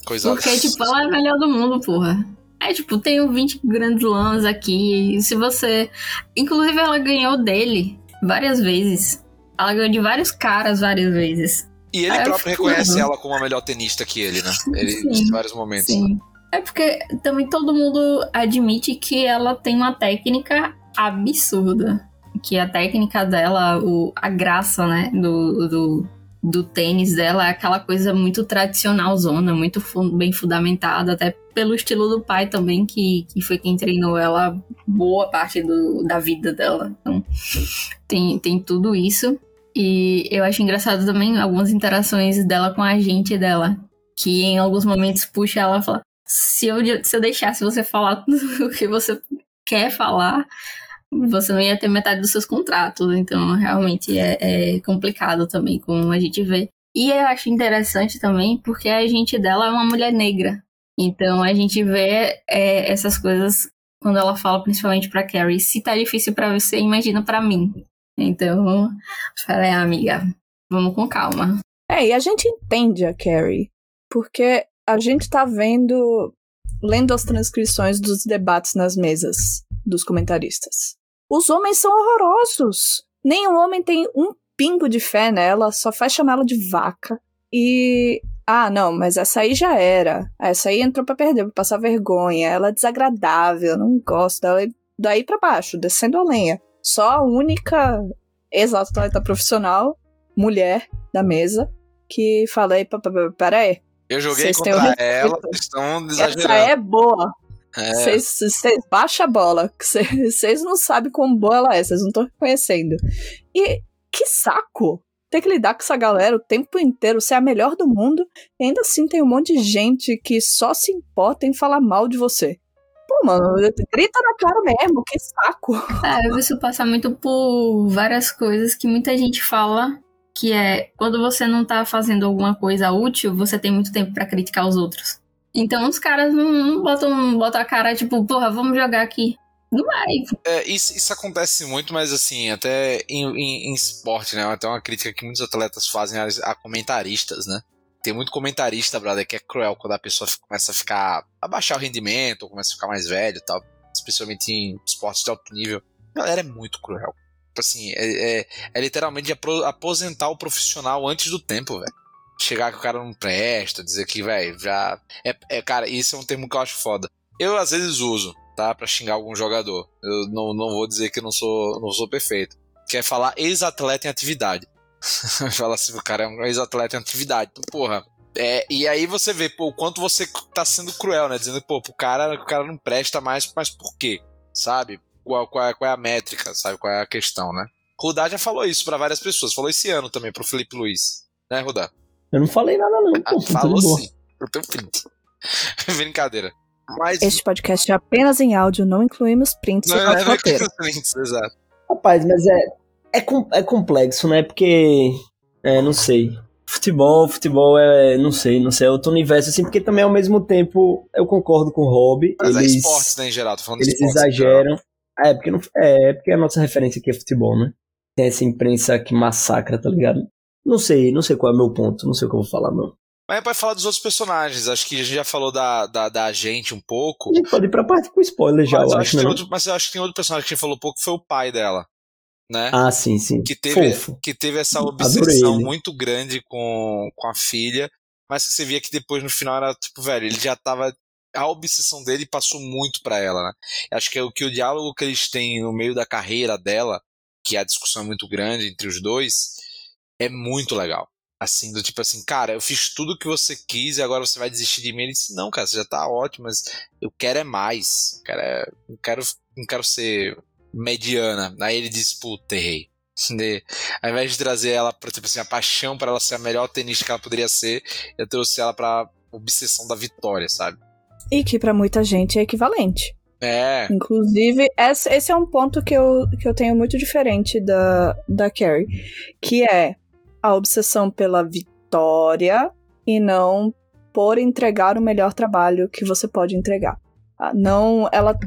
Coisado. Porque, tipo, ela é a melhor do mundo, porra. É, tipo, tenho 20 grandes lãs aqui. E se você. Inclusive, ela ganhou dele várias vezes. Ela ganhou de vários caras várias vezes. E ele próprio reconhece ela como a melhor tenista que ele, né? Ele sim, em vários momentos. Sim. É porque também todo mundo admite que ela tem uma técnica absurda. Que a técnica dela, o, a graça, né, do, do, do tênis dela é aquela coisa muito tradicional zona, muito bem fundamentada, até pelo estilo do pai também, que, que foi quem treinou ela boa parte do, da vida dela. Então, tem, tem tudo isso. E eu acho engraçado também algumas interações dela com a gente dela, que em alguns momentos puxa ela e fala: se eu, se eu deixasse você falar o que você quer falar, você não ia ter metade dos seus contratos. Então, realmente é, é complicado também, como a gente vê. E eu acho interessante também porque a gente dela é uma mulher negra. Então, a gente vê é, essas coisas quando ela fala principalmente pra Carrie: se tá difícil para você, imagina para mim. Então, falei, ah, amiga, vamos com calma. É, e a gente entende a Carrie, porque a gente tá vendo, lendo as transcrições dos debates nas mesas dos comentaristas. Os homens são horrorosos. Nenhum homem tem um pingo de fé nela, só faz chamá-la de vaca. E. Ah, não, mas essa aí já era. Essa aí entrou para perder, pra passar vergonha. Ela é desagradável, não gosto dela. Daí para baixo, descendo a lenha. Só a única ex-atleta profissional, mulher da mesa, que falei: peraí. Eu joguei contra ela, estão exagerando. Essa é boa. Vocês é. baixa a bola. Vocês não sabem como boa ela é, vocês não estão reconhecendo. E que saco! Ter que lidar com essa galera o tempo inteiro, ser a melhor do mundo, e ainda assim tem um monte de gente que só se importa em falar mal de você. Pô, mano, grita na cara mesmo, que saco. É, isso passa muito por várias coisas que muita gente fala que é quando você não tá fazendo alguma coisa útil, você tem muito tempo para criticar os outros. Então os caras não, não, botam, botam a cara, tipo, porra, vamos jogar aqui. Não vai. É, isso, isso acontece muito, mas assim, até em, em, em, esporte, né? Até uma crítica que muitos atletas fazem a, comentaristas, né? tem muito comentarista, brother, que é cruel quando a pessoa começa a ficar. a baixar o rendimento, ou começa a ficar mais velho e tal. Especialmente em esportes de alto nível. A galera é muito cruel. Tipo assim, é, é, é literalmente aposentar o profissional antes do tempo, velho. Chegar que o cara não presta, dizer que, velho, já. É, é, cara, isso é um termo que eu acho foda. Eu às vezes uso, tá? Pra xingar algum jogador. Eu não, não vou dizer que não sou, não sou perfeito. Quer falar ex-atleta em atividade. Fala assim, o cara é um ex-atleta em atividade. Então, porra. É, e aí você vê pô, o quanto você tá sendo cruel, né? Dizendo, pô, o cara, o cara não presta mais, mas por quê? Sabe? Qual, qual, é, qual é a métrica, sabe? Qual é a questão, né? Rudá já falou isso para várias pessoas. Falou esse ano também pro Felipe Luiz. Né, Rudá? Eu não falei nada, não. Ah, falou sim. Pro teu print. Brincadeira. Mas... Este podcast é apenas em áudio, não incluímos prints não, e é, não prints, exato. Rapaz, mas é, é, é complexo, né? Porque, é, não sei. Futebol, futebol é, não sei, não sei, é outro universo, assim, porque também ao mesmo tempo eu concordo com o Rob. Mas é eles, é esportes, né, em geral, tô falando Eles de exageram. É porque, não, é, porque a nossa referência aqui é futebol, né? Tem essa imprensa que massacra, tá ligado? Não sei, não sei qual é o meu ponto, não sei o que eu vou falar, não. Mas pode falar dos outros personagens. Acho que a gente já falou da, da, da gente um pouco. A gente pode ir pra parte com spoiler já, mas eu acho. Né? Outro, mas eu acho que tem outro personagem que a gente falou pouco, foi o pai dela. Né? Ah, sim, sim. Que teve, Fofo. que teve essa obsessão muito grande com, com a filha, mas que você via que depois no final era tipo, velho, ele já tava. A obsessão dele passou muito para ela, né? Acho que é o que o diálogo que eles têm no meio da carreira dela, que a discussão é muito grande entre os dois, é muito legal. Assim, do tipo assim, cara, eu fiz tudo o que você quis e agora você vai desistir de mim. Ele disse, não, cara, você já tá ótimo, mas eu quero é mais. Eu quero, é, não, quero, não quero ser mediana. Aí ele disse, puta, errei. Ao invés de trazer ela pra, tipo assim, a paixão para ela ser a melhor tenista que ela poderia ser, eu trouxe ela pra obsessão da vitória, sabe? E que para muita gente é equivalente. É. Inclusive, esse é um ponto que eu, que eu tenho muito diferente da, da Carrie. Que é a obsessão pela vitória e não por entregar o melhor trabalho que você pode entregar. Ah, não, ela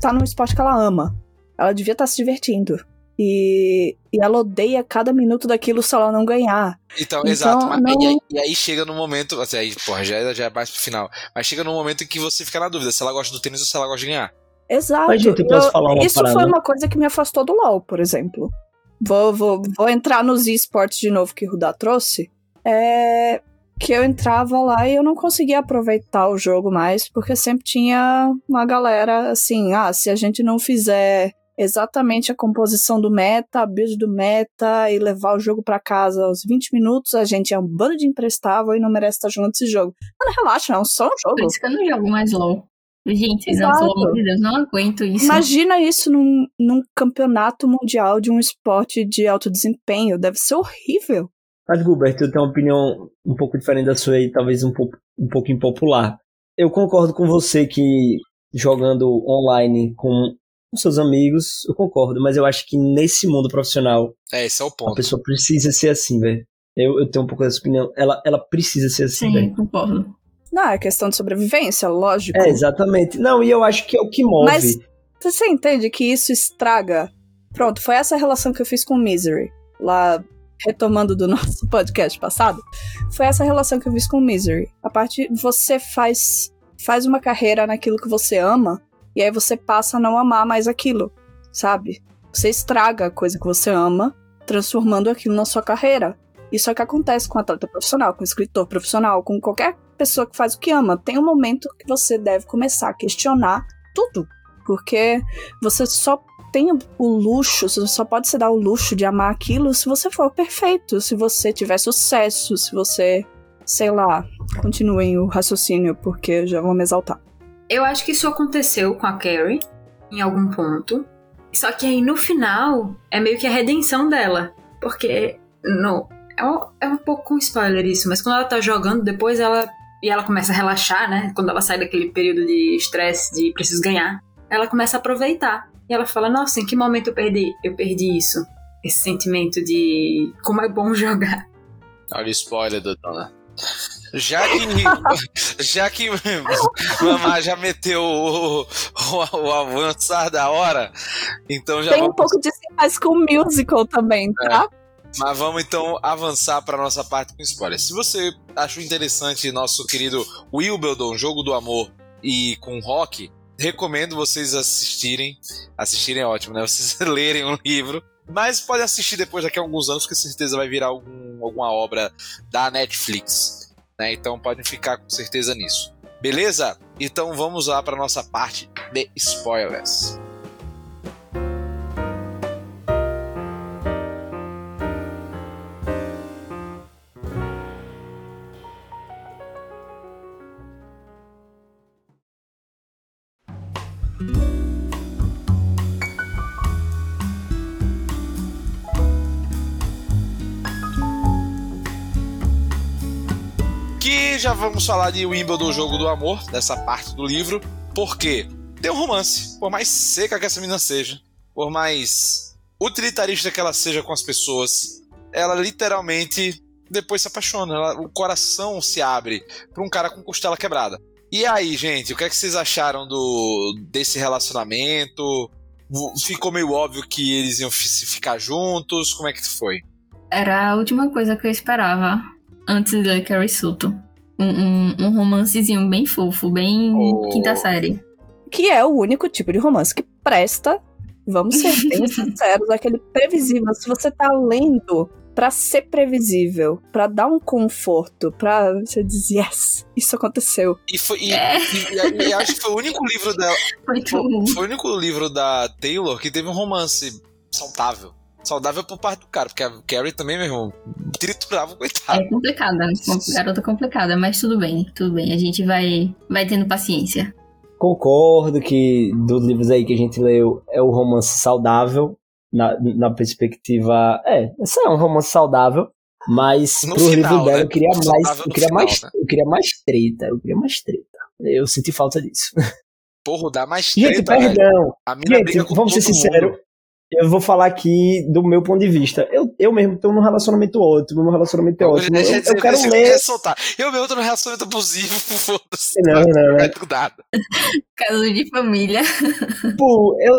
tá num esporte que ela ama. Ela devia estar tá se divertindo. E, e ela odeia cada minuto daquilo se ela não ganhar. Então, então exato. Mas, não... e, aí, e, aí, chega no momento. Assim, aí, porra, já, é, já é mais pro final. Mas chega no momento em que você fica na dúvida se ela gosta do tênis ou se ela gosta de ganhar. Exato. Mas, gente, eu posso falar uma Isso parada? foi uma coisa que me afastou do LoL, por exemplo. Vou, vou, vou entrar nos esportes de novo que o Rudá trouxe. É que eu entrava lá e eu não conseguia aproveitar o jogo mais, porque sempre tinha uma galera assim, ah, se a gente não fizer exatamente a composição do meta, a build do meta e levar o jogo para casa aos 20 minutos, a gente é um bando de imprestável e não merece estar jogando esse jogo. Mano, relaxa, é só um jogo. Por isso que eu não jogo mais LOL. Gente, não, pelo amor de Deus, não aguento isso. Imagina isso num, num campeonato mundial de um esporte de alto desempenho. Deve ser horrível. Mas, Gilbert, eu tenho uma opinião um pouco diferente da sua e talvez um pouco, um pouco impopular. Eu concordo com você que jogando online com seus amigos, eu concordo, mas eu acho que nesse mundo profissional. É, esse é o ponto. A pessoa precisa ser assim, velho. Eu, eu tenho um pouco dessa opinião. Ela, ela precisa ser assim, velho. Sim, concordo. Não, é questão de sobrevivência, lógico. É, exatamente. Não, e eu acho que é o que move. Mas você entende que isso estraga? Pronto, foi essa relação que eu fiz com Misery. Lá, retomando do nosso podcast passado. Foi essa relação que eu fiz com Misery. A parte você faz faz uma carreira naquilo que você ama e aí você passa a não amar mais aquilo, sabe? Você estraga a coisa que você ama, transformando aquilo na sua carreira. Isso é o que acontece com atleta profissional, com escritor profissional, com qualquer pessoa que faz o que ama. Tem um momento que você deve começar a questionar tudo. Porque você só tem o luxo, você só pode se dar o luxo de amar aquilo se você for perfeito, se você tiver sucesso, se você, sei lá, continuem o raciocínio, porque já vou me exaltar. Eu acho que isso aconteceu com a Carrie, em algum ponto. Só que aí no final é meio que a redenção dela. Porque no, é, um, é um pouco com spoiler isso, mas quando ela tá jogando, depois ela. E ela começa a relaxar, né? Quando ela sai daquele período de estresse, de preciso ganhar. Ela começa a aproveitar. E ela fala: Nossa, em que momento eu perdi? Eu perdi isso. Esse sentimento de como é bom jogar. Olha o spoiler, doutora. Já que, já que Mamá já meteu o, o, o, avançar da hora, então já Tem vamos... um pouco de mais com musical também, tá? Mas vamos então avançar para nossa parte com spoilers. Se você achou interessante nosso querido Wimbledon, Jogo do Amor e com Rock, recomendo vocês assistirem. Assistirem é ótimo, né? Vocês lerem o livro. Mas podem assistir depois, daqui a alguns anos, que certeza vai virar algum, alguma obra da Netflix. Né? Então podem ficar com certeza nisso. Beleza? Então vamos lá para nossa parte de spoilers. Já vamos falar de Wimbledon, Jogo do Amor, dessa parte do livro, porque tem um romance, por mais seca que essa menina seja, por mais utilitarista que ela seja com as pessoas, ela literalmente depois se apaixona, ela- o coração se abre pra um cara com costela quebrada. E aí, gente, o que é que vocês acharam do desse relacionamento? Ficou meio óbvio que eles iam ficar juntos? Como é que foi? Era a última coisa que eu esperava antes de ler Carrie Sutton. Um, um, um romancezinho bem fofo, bem Oh. quinta série. Que é o único tipo de romance que presta. Vamos ser bem sinceros, aquele previsível. Se você tá lendo pra ser previsível, pra dar um conforto, pra você dizer, yes, isso aconteceu. E foi e, É. e- e- e acho que foi o único livro dela, Foi tudo. foi, foi o único livro da Taylor que teve um romance saudável. Saudável por parte do cara, porque a Carrie também, meu irmão, triturava o coitado. É complicada, garota complicada, mas tudo bem, tudo bem. A gente vai, vai tendo paciência. Concordo que dos livros aí que a gente leu é o romance saudável, na, na perspectiva. É, esse é um romance saudável, mas No pro final, livro dela né? eu queria mais. Eu queria final, mais, né? eu queria mais treta, eu queria mais treta. Eu senti falta disso. Porra, dá mais Gente, treta, velho. perdão. A mina Gente, briga com vamos ser sinceros. Eu vou falar aqui do meu ponto de vista. Eu, eu mesmo tô num relacionamento ótimo, meu relacionamento é ótimo. Deixa Eu, dizer, eu quero ler. eu soltar. Eu mesmo tô no relacionamento abusivo, foda-se. Não, não, não. É. Caso de família. Pô, eu,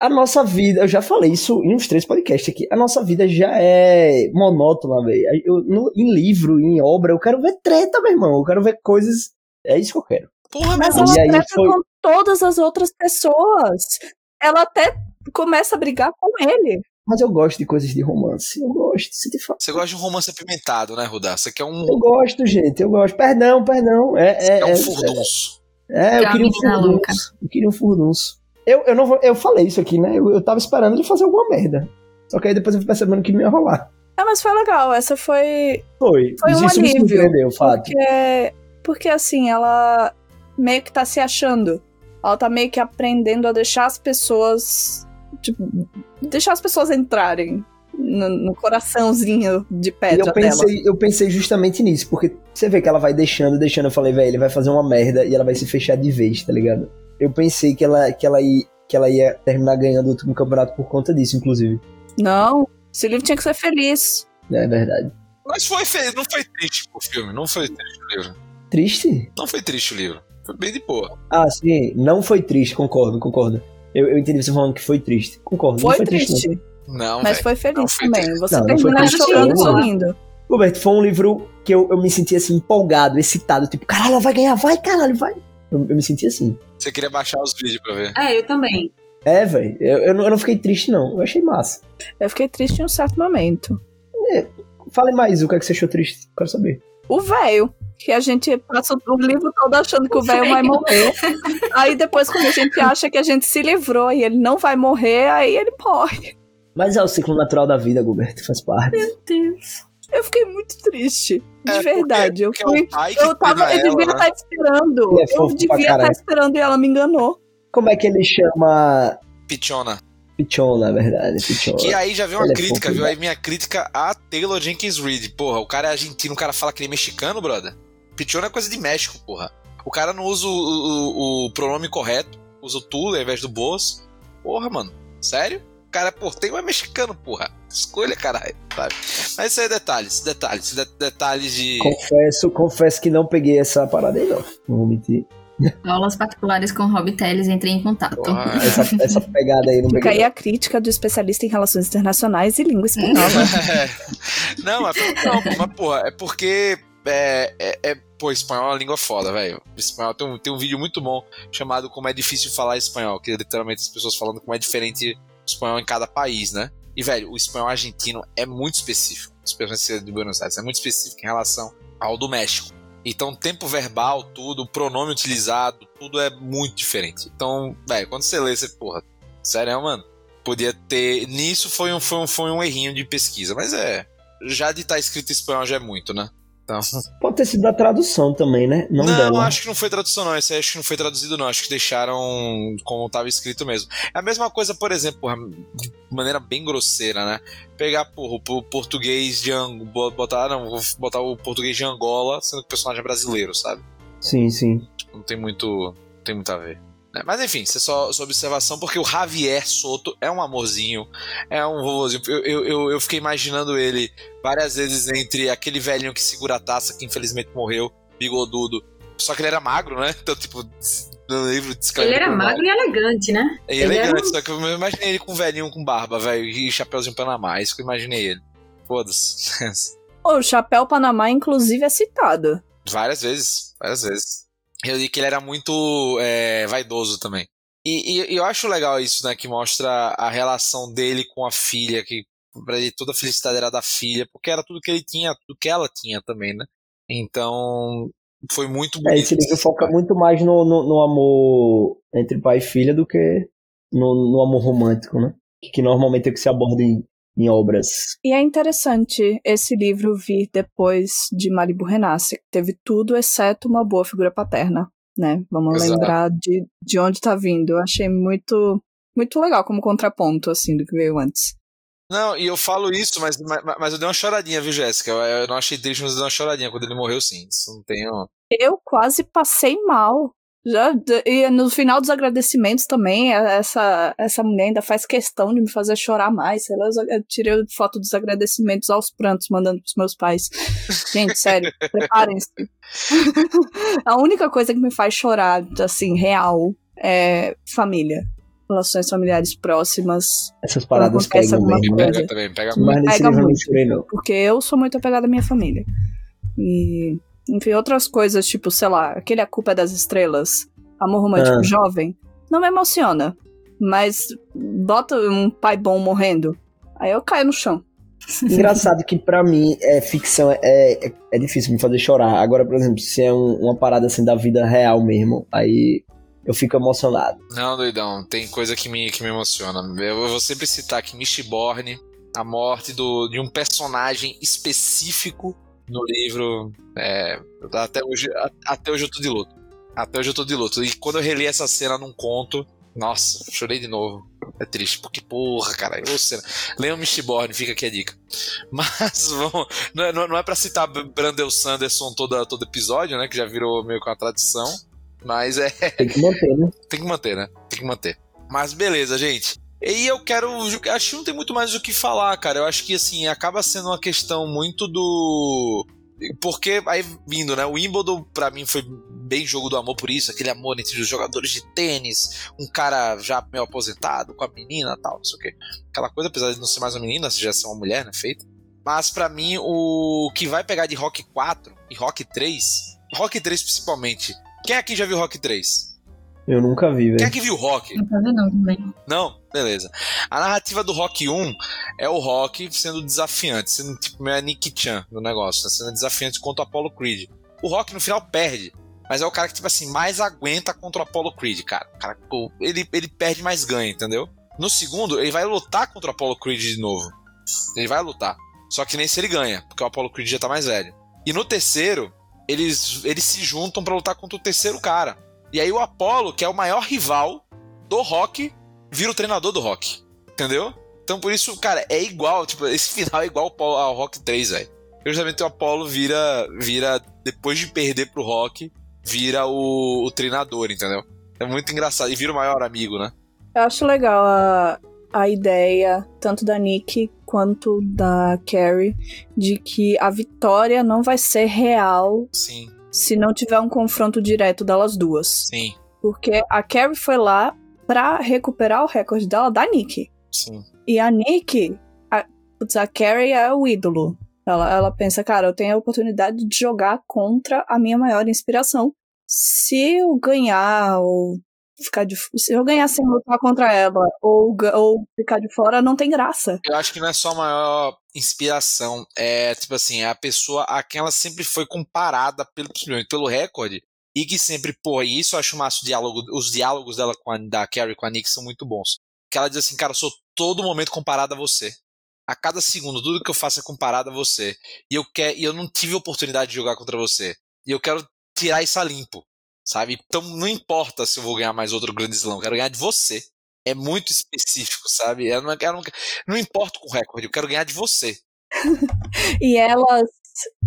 a nossa vida, eu já falei isso em uns três podcasts aqui, a nossa vida já é monótona, velho. Eu- no- Em livro, em obra, eu quero ver treta, meu irmão. Eu quero ver coisas. É isso que eu quero. Porra, Mas meu ela aí trata foi- com todas as outras pessoas. Ela até começa a brigar com ele. Mas eu gosto de coisas de romance. Eu gosto falta. Você gosta de um romance apimentado, né, Rudá? Você quer um, Eu gosto, gente. Eu gosto. Perdão, perdão. É, é, é um é, furdunço. é, eu Aquela queria um louca. furdunço. Eu queria um furdunço. Eu, eu, não vou, eu falei isso aqui, né? Eu, eu tava esperando ele fazer alguma merda. Só que aí depois eu fui percebendo que não ia rolar. Ah, mas foi legal. Essa foi. Foi. Foi um isso me alívio, surpreendeu, fato. Porque. Porque assim, ela meio que tá se achando. Ela tá meio que aprendendo a deixar as pessoas. Tipo, deixar as pessoas entrarem no, no coraçãozinho de pedra eu dela. pensei, eu pensei justamente nisso, porque você vê que ela vai deixando, deixando, eu falei, velho, ele vai fazer uma merda e ela vai se fechar de vez, tá ligado? Eu pensei que ela, que ela, ia, que ela ia terminar ganhando o último campeonato por conta disso, inclusive. Não, esse livro tinha que ser feliz. É verdade. Mas foi feio, não foi triste o filme, não foi triste o livro. Triste? Não foi triste o livro. Foi bem de boa. Ah, sim, não foi triste, concordo, concordo. Eu, eu entendi você falando que foi triste. Concordo, não Foi, foi triste. triste, Não, mas velho. foi feliz Não foi também. Você Não, triste, chorando e sorrindo. Roberto, foi um livro que eu, eu me senti assim, empolgado, excitado, tipo, caralho, ela vai ganhar, vai, caralho, vai. Eu, eu me senti assim. Você queria baixar os vídeos pra ver. É, eu também. É, velho, eu, eu, não- eu não fiquei triste, não. Eu achei massa. Eu fiquei triste em um certo momento. Fale mais, o que é que você achou triste? Quero saber. O velho. Que a gente passa o livro todo achando que o O velho vai morrer. Aí depois, quando a gente acha que a gente se livrou e ele não vai morrer, aí ele morre. Mas é o ciclo natural da vida, Gilberto, faz parte. Meu Deus. Eu fiquei muito triste. De É, verdade. Eu, Porque é fui, o pai que eu, tava, eu devia ela, né? estar esperando. Ele é eu devia estar esperando e ela me enganou. Como é que ele chama Pichona. Pichon, na verdade? Pichon. Que aí já veio uma Ele é crítica, fofo, viu? né? Aí minha crítica a Taylor Jenkins Reid. Porra, o cara é argentino, o cara fala que ele é mexicano, brother. Pichona é coisa de México, porra. O cara não usa o, o- o pronome correto, usa o tu ao invés do boas. Porra, mano. Sério? O cara, pô, tem um é mexicano, porra. Escolha, caralho. Sabe? Mas isso aí é detalhes, detalhes, de- detalhes de. Confesso, confesso que não peguei essa parada aí, não. Não vou mentir. Aulas particulares com Rob Teles, entrei em contato. Porra, Essa, essa pegada aí no Fica aí a crítica do especialista em relações internacionais e língua espanhola. É. Não, mas, não, mas porra, é porque. É, é, é- pô, espanhol é uma língua foda, velho. Espanhol tem um, tem um vídeo muito bom chamado Como é Difícil Falar Espanhol, que é literalmente as pessoas falando como é diferente o espanhol em cada país, né? E, velho, o espanhol argentino é muito específico. Especialmente de Buenos Aires, é muito específico em relação ao do México. Então, tempo verbal, tudo, o pronome utilizado, tudo é muito diferente. Então, velho, quando você lê, você, porra, sério, mano? Podia ter. Nisso foi um, foi um, foi um errinho de pesquisa, mas é. Já de estar escrito em espanhol já é muito, né? Então. Pode ter sido da tradução também, né? Não, Não, dela. acho que não foi tradução, não. Esse aí acho que não foi traduzido, não. Acho que deixaram como estava escrito mesmo. É a mesma coisa, por exemplo, de maneira bem grosseira, né? Pegar, porra, o português de Angola. Botar, não, vou botar o português de Angola, sendo que o personagem é brasileiro, sabe? Sim, sim. Não tem muito. Não tem muito a ver. Né? Mas enfim, isso é só, só observação, porque o Javier Soto é um amorzinho, é um vovozinho. Eu, eu, eu, eu fiquei imaginando ele várias vezes entre aquele velhinho que segura a taça, que infelizmente morreu, bigodudo. Só que ele era magro, né? Então, tipo, no livro. Ele era magro e elegante, né? É ele elegante, era só que eu imaginei ele com um velhinho com barba, velho, e chapéuzinho Panamá. Isso que eu imaginei ele. Foda-se. o chapéu Panamá, inclusive, é citado. Várias vezes, várias vezes. Eu li que ele era muito é, vaidoso também. E, e- e eu acho legal isso, né? Que mostra a relação dele com a filha, que pra ele toda a felicidade era da filha, porque era tudo que ele tinha, tudo que ela tinha também, né? Então, foi muito É, bonito. esse livro foca muito mais no, no, no amor entre pai e filha do que no, no amor romântico, né? Que normalmente é o que se aborda em, em obras. E é interessante esse livro vir depois de Malibu Renasce, que teve tudo exceto uma boa figura paterna, né? Vamos Exato. lembrar de, de onde tá vindo. Eu achei muito, muito legal como contraponto, assim, do que veio antes. Não, e eu falo isso, mas, mas, mas eu dei uma choradinha, viu, Jéssica? Eu, eu não achei triste, mas eu dei uma choradinha quando ele morreu, sim. Isso não tenho. Eu quase passei mal. Já, e no final dos agradecimentos também, a- essa, essa mulher ainda faz questão de me fazer chorar mais. sei lá, Eu tirei foto dos agradecimentos aos prantos, mandando pros meus pais. Gente, sério, preparem-se. a única coisa que me faz chorar, assim, real, é família. Relações familiares próximas. Essas paradas pegam. Me pega também, pega muito. Mas nesse pega livro eu não muito. chorei, não. Porque eu sou muito apegada à minha família. E, enfim, outras coisas, tipo, sei lá, aquele A Culpa é das Estrelas, Amor Romântico Ah. Jovem, não me emociona. Mas bota um pai bom morrendo, aí eu caio no chão. Engraçado que pra mim é ficção é, é, é difícil me fazer chorar. Agora, por exemplo, se é um- uma parada assim da vida real mesmo, aí eu fico emocionado. Não, doidão, tem coisa que me, que me emociona. Eu vou sempre citar aqui Mistborn, a morte do, de um personagem específico no livro. É, até, hoje, até hoje eu tô de luto. Até hoje eu tô de luto. E quando eu reli essa cena num conto, nossa, chorei de novo. É triste, porque porra, cara, ô cena. Leiam Mistborn, fica aqui a dica. Mas vamos, não, é, não é pra citar Brandel Sanderson toda, todo episódio, né? Que já virou meio que uma tradição. Mas é, Tem que manter, né? tem que manter, né? Tem que manter. Mas beleza, gente. E eu quero. Acho que não tem muito mais o que falar, cara. Eu acho que, assim, acaba sendo uma questão muito do. Porque, aí vindo, né? O Wimbledon, pra mim, foi bem jogo do amor por isso. Aquele amor entre os jogadores de tênis. Um cara já meio aposentado, com a menina tal, não sei o quê. Aquela coisa, apesar de não ser mais uma menina, já ser uma mulher, né? Feita. Mas pra mim, o que vai pegar de Rock 4 e Rock 3. Rock 3 principalmente. Quem aqui já viu Rock 3? Eu nunca vi, Quem velho. aqui viu Rock? Não tá vendo também. Não? Beleza. A narrativa do Rock 1 é o Rock sendo desafiante, sendo tipo meio a Nick Chan no negócio, né? sendo desafiante contra o Apollo Creed. O Rock no final perde, mas é o cara que, tipo assim, mais aguenta contra o Apollo Creed, cara. O cara ele, ele perde, mas ganha, entendeu? No segundo, ele vai lutar contra o Apollo Creed de novo. Ele vai lutar. Só que nem se ele ganha, porque o Apollo Creed já tá mais velho. E no terceiro, eles, eles se juntam pra lutar contra o terceiro cara. E aí o Apollo, que é o maior rival do Rock, vira o treinador do Rock. Entendeu? Então por isso, cara, é igual. Tipo, esse final é igual ao, Rock 3, velho. Justamente o Apollo vira, vira, depois de perder pro Rock, vira o, o treinador, entendeu? É muito engraçado. E vira o maior amigo, né? Eu acho legal a, a ideia, tanto da Nick quanto da Carrie, de que a vitória não vai ser real Sim. Se não tiver um confronto direto delas duas. Sim, Porque a Carrie foi lá pra recuperar o recorde dela da Nick. sim. E a Nick, a, putz, a Carrie é o ídolo. Ela, ela pensa, cara, eu tenho a oportunidade de jogar contra a minha maior inspiração. Se eu ganhar ou ficar de se eu ganhar sem lutar contra ela ou, ou ficar de fora, não tem graça. Eu acho que não é só a maior inspiração, é tipo assim, é a pessoa a quem ela sempre foi comparada pelo, pelo recorde, e que sempre, pô, e isso eu acho massa o diálogo, os diálogos dela com a, da Carrie com a Nick são muito bons. Que ela diz assim, cara, eu sou todo momento comparada a você. A cada segundo, tudo que eu faço é comparado a você. E eu quero, e eu não tive oportunidade de jogar contra você. E eu quero tirar isso a limpo, sabe? Então não importa se eu vou ganhar mais outro grande slam, eu quero ganhar de você. É muito específico, sabe? Eu não, eu não, não importa com o recorde, eu quero ganhar de você. E elas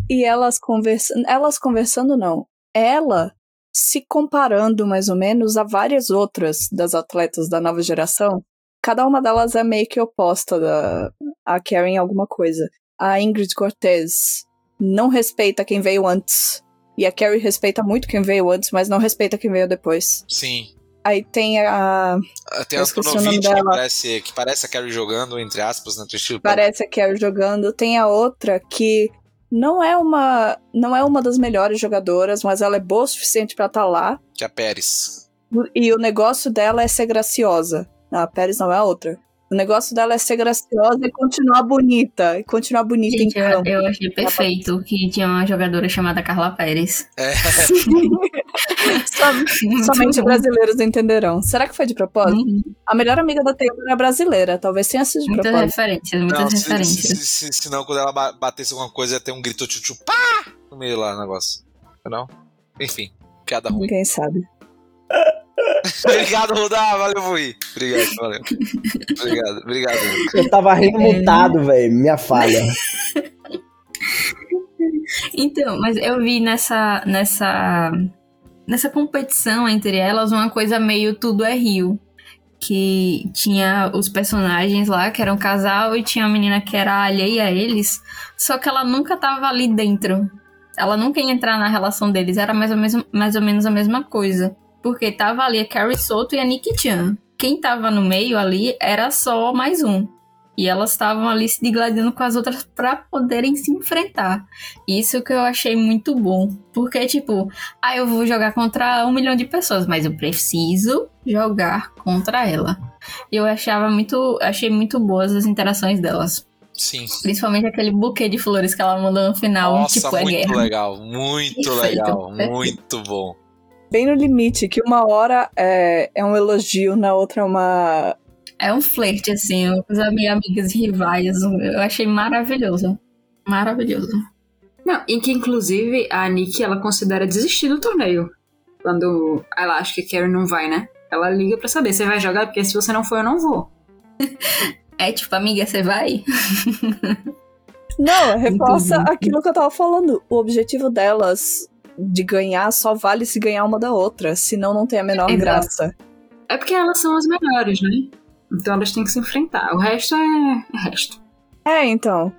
e elas conversando, elas conversando não. Ela se comparando mais ou menos a várias outras das atletas da nova geração. Cada uma delas é meio que oposta da a Karen alguma coisa. A Ingrid Cortez não respeita quem veio antes. E a Carrie respeita muito quem veio antes, mas não respeita quem veio depois. Sim. Aí tem a. Tem Eu a Antonovich que parece, que parece a Carrie jogando, entre aspas, né? estilo Parece a Carrie jogando. Tem a outra que não é uma. não é uma das melhores jogadoras, mas ela é boa o suficiente pra estar lá. que é a Pérez. E o negócio dela é ser graciosa. Não, a Pérez não é a outra. O negócio dela é ser graciosa e continuar bonita. E continuar bonita Gente, em eu, campo. eu achei perfeito que tinha uma jogadora chamada Carla Pérez. É, Som- Somente brasileiros entenderão. Será que foi de propósito? Uhum. A melhor amiga da Taylor é brasileira. Talvez tenha sido de Muitas propósito. referências, muitas não, se, referências. se, se, se não, quando ela ba- batesse alguma coisa, ia ter um grito tchutchu pá! No meio lá o negócio. Não? Enfim, piada ruim. Ninguém sabe. Obrigado, Rudá. Valeu, Rui. Obrigado, valeu. Obrigado, obrigado. Eu tava rindo mutado, velho. Minha falha. Então, mas eu vi nessa, nessa, nessa competição entre elas uma coisa meio tudo é Rio. Que tinha os personagens lá, que eram um casal, e tinha uma menina que era alheia a eles, só que ela nunca tava ali dentro. Ela nunca ia entrar na relação deles, era mais ou, mesmo, mais ou menos a mesma coisa. Porque tava ali a Carrie Soto e a Nick Chan. Quem tava no meio ali era só mais um. E elas estavam ali se digladiando com as outras pra poderem se enfrentar. Isso que eu achei muito bom. Porque, tipo, ah, eu vou jogar contra um milhão de pessoas, mas eu preciso jogar contra ela. Eu achava muito. Achei muito boas as interações delas. Sim. Principalmente aquele buquê de flores que ela mandou no final, Nossa, tipo, é muito guerra. legal. Muito Perfeito, legal. Muito bom. Bem no limite, que uma hora é, é um elogio, na outra é uma. É um flerte, assim, com as minhas amigas rivais. Eu achei maravilhoso. Maravilhoso. Não, e que inclusive a Nick ela considera desistir do torneio. Quando ela acha que a Carrie não vai, né? Ela liga pra saber, você vai jogar? Porque se você não for, eu não vou. É tipo, amiga, você vai? Não, reforça Entendi. aquilo que eu tava falando. O objetivo delas de ganhar só vale se ganhar uma da outra, senão não tem a menor Exato. graça. É porque elas são as melhores, né? Então elas têm que se enfrentar. O resto é, é resto. É, então.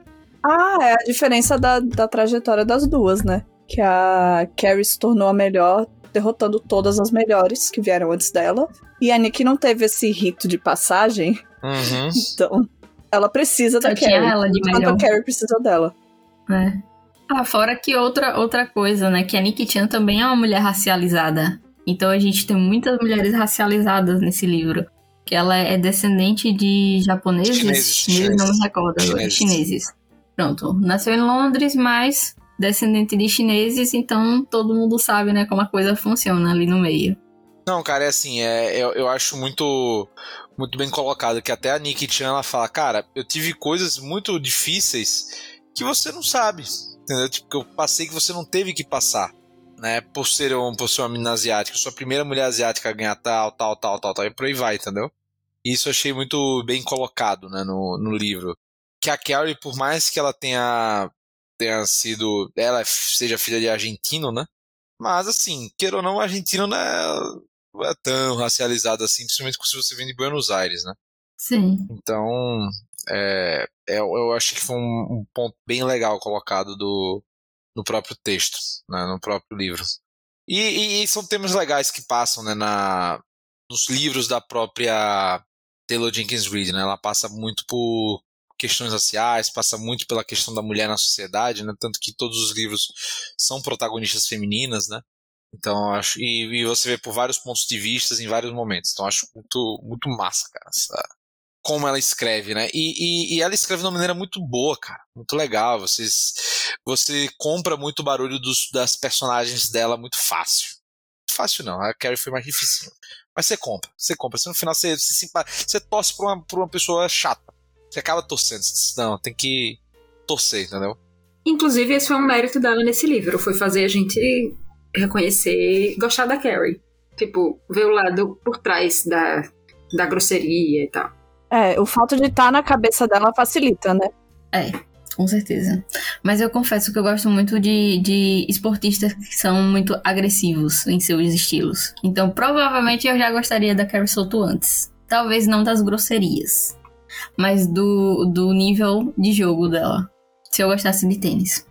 Ah, é a diferença da, da trajetória das duas, né? Que a Carrie se tornou a melhor, derrotando todas as melhores que vieram antes dela. E a Nick não teve esse rito de passagem, Uhum. então ela precisa Só da Carrie. ela de Enquanto melhor. a Carrie precisa dela. É. Ah, fora que outra, outra coisa, né? Que a Nick Chan também é uma mulher racializada. Então a gente tem muitas mulheres racializadas nesse livro. Que ela é descendente de japoneses, Chineses, chineses, não me chineses. recordo Chineses. chineses. Pronto, nasceu em Londres, mas descendente de chineses, então todo mundo sabe, né, como a coisa funciona ali no meio. Não, cara, é assim, é, eu, eu acho muito, muito bem colocado que até a Nick Chan ela fala, cara, eu tive coisas muito difíceis que você não sabe, entendeu? Tipo, que eu passei que você não teve que passar, né? Por ser, um, por ser uma menina asiática, eu sou a primeira mulher asiática a ganhar tal, tal, tal, tal, tal, e por aí vai, entendeu? Isso eu achei muito bem colocado, né, no, no livro. Que a Carrie, por mais que ela tenha, tenha sido, ela seja filha de argentino, né? Mas assim, queira ou não, o argentino não é, não é tão racializado assim, principalmente se você vem de Buenos Aires, né? Sim. Então, é, é, eu acho que foi um, um ponto bem legal colocado do, no próprio texto, né, no próprio livro. E, e, e, são temas legais que passam né, na, nos livros da própria Taylor Jenkins Reid. Né, ela passa muito por questões raciais, passa muito pela questão da mulher na sociedade, né, tanto que todos os livros são protagonistas femininas, né? Então acho e, e, você vê por vários pontos de vista em vários momentos. Então acho muito muito massa, cara, essa, como ela escreve, né? E, e, e, ela escreve de uma maneira muito boa, cara, muito legal. Vocês você compra muito o barulho dos, das personagens dela muito fácil. Fácil não, a Carrie foi mais difícil. Mas você compra, você compra. Você, no final você, você, você torce pra uma, pra uma pessoa chata. Você acaba torcendo. Não, tem que torcer, entendeu? Inclusive, esse foi um mérito dela nesse livro. Foi fazer a gente reconhecer, gostar da Carrie. Tipo, ver o lado por trás da, da grosseria e tal. É, o fato de estar tá na cabeça dela facilita, né? É, com certeza. Mas eu confesso que eu gosto muito de, de esportistas que são muito agressivos em seus estilos. Então, provavelmente eu já gostaria da Carrie Soto antes. Talvez não das grosserias, mas do, do nível de jogo dela. Se eu gostasse de tênis.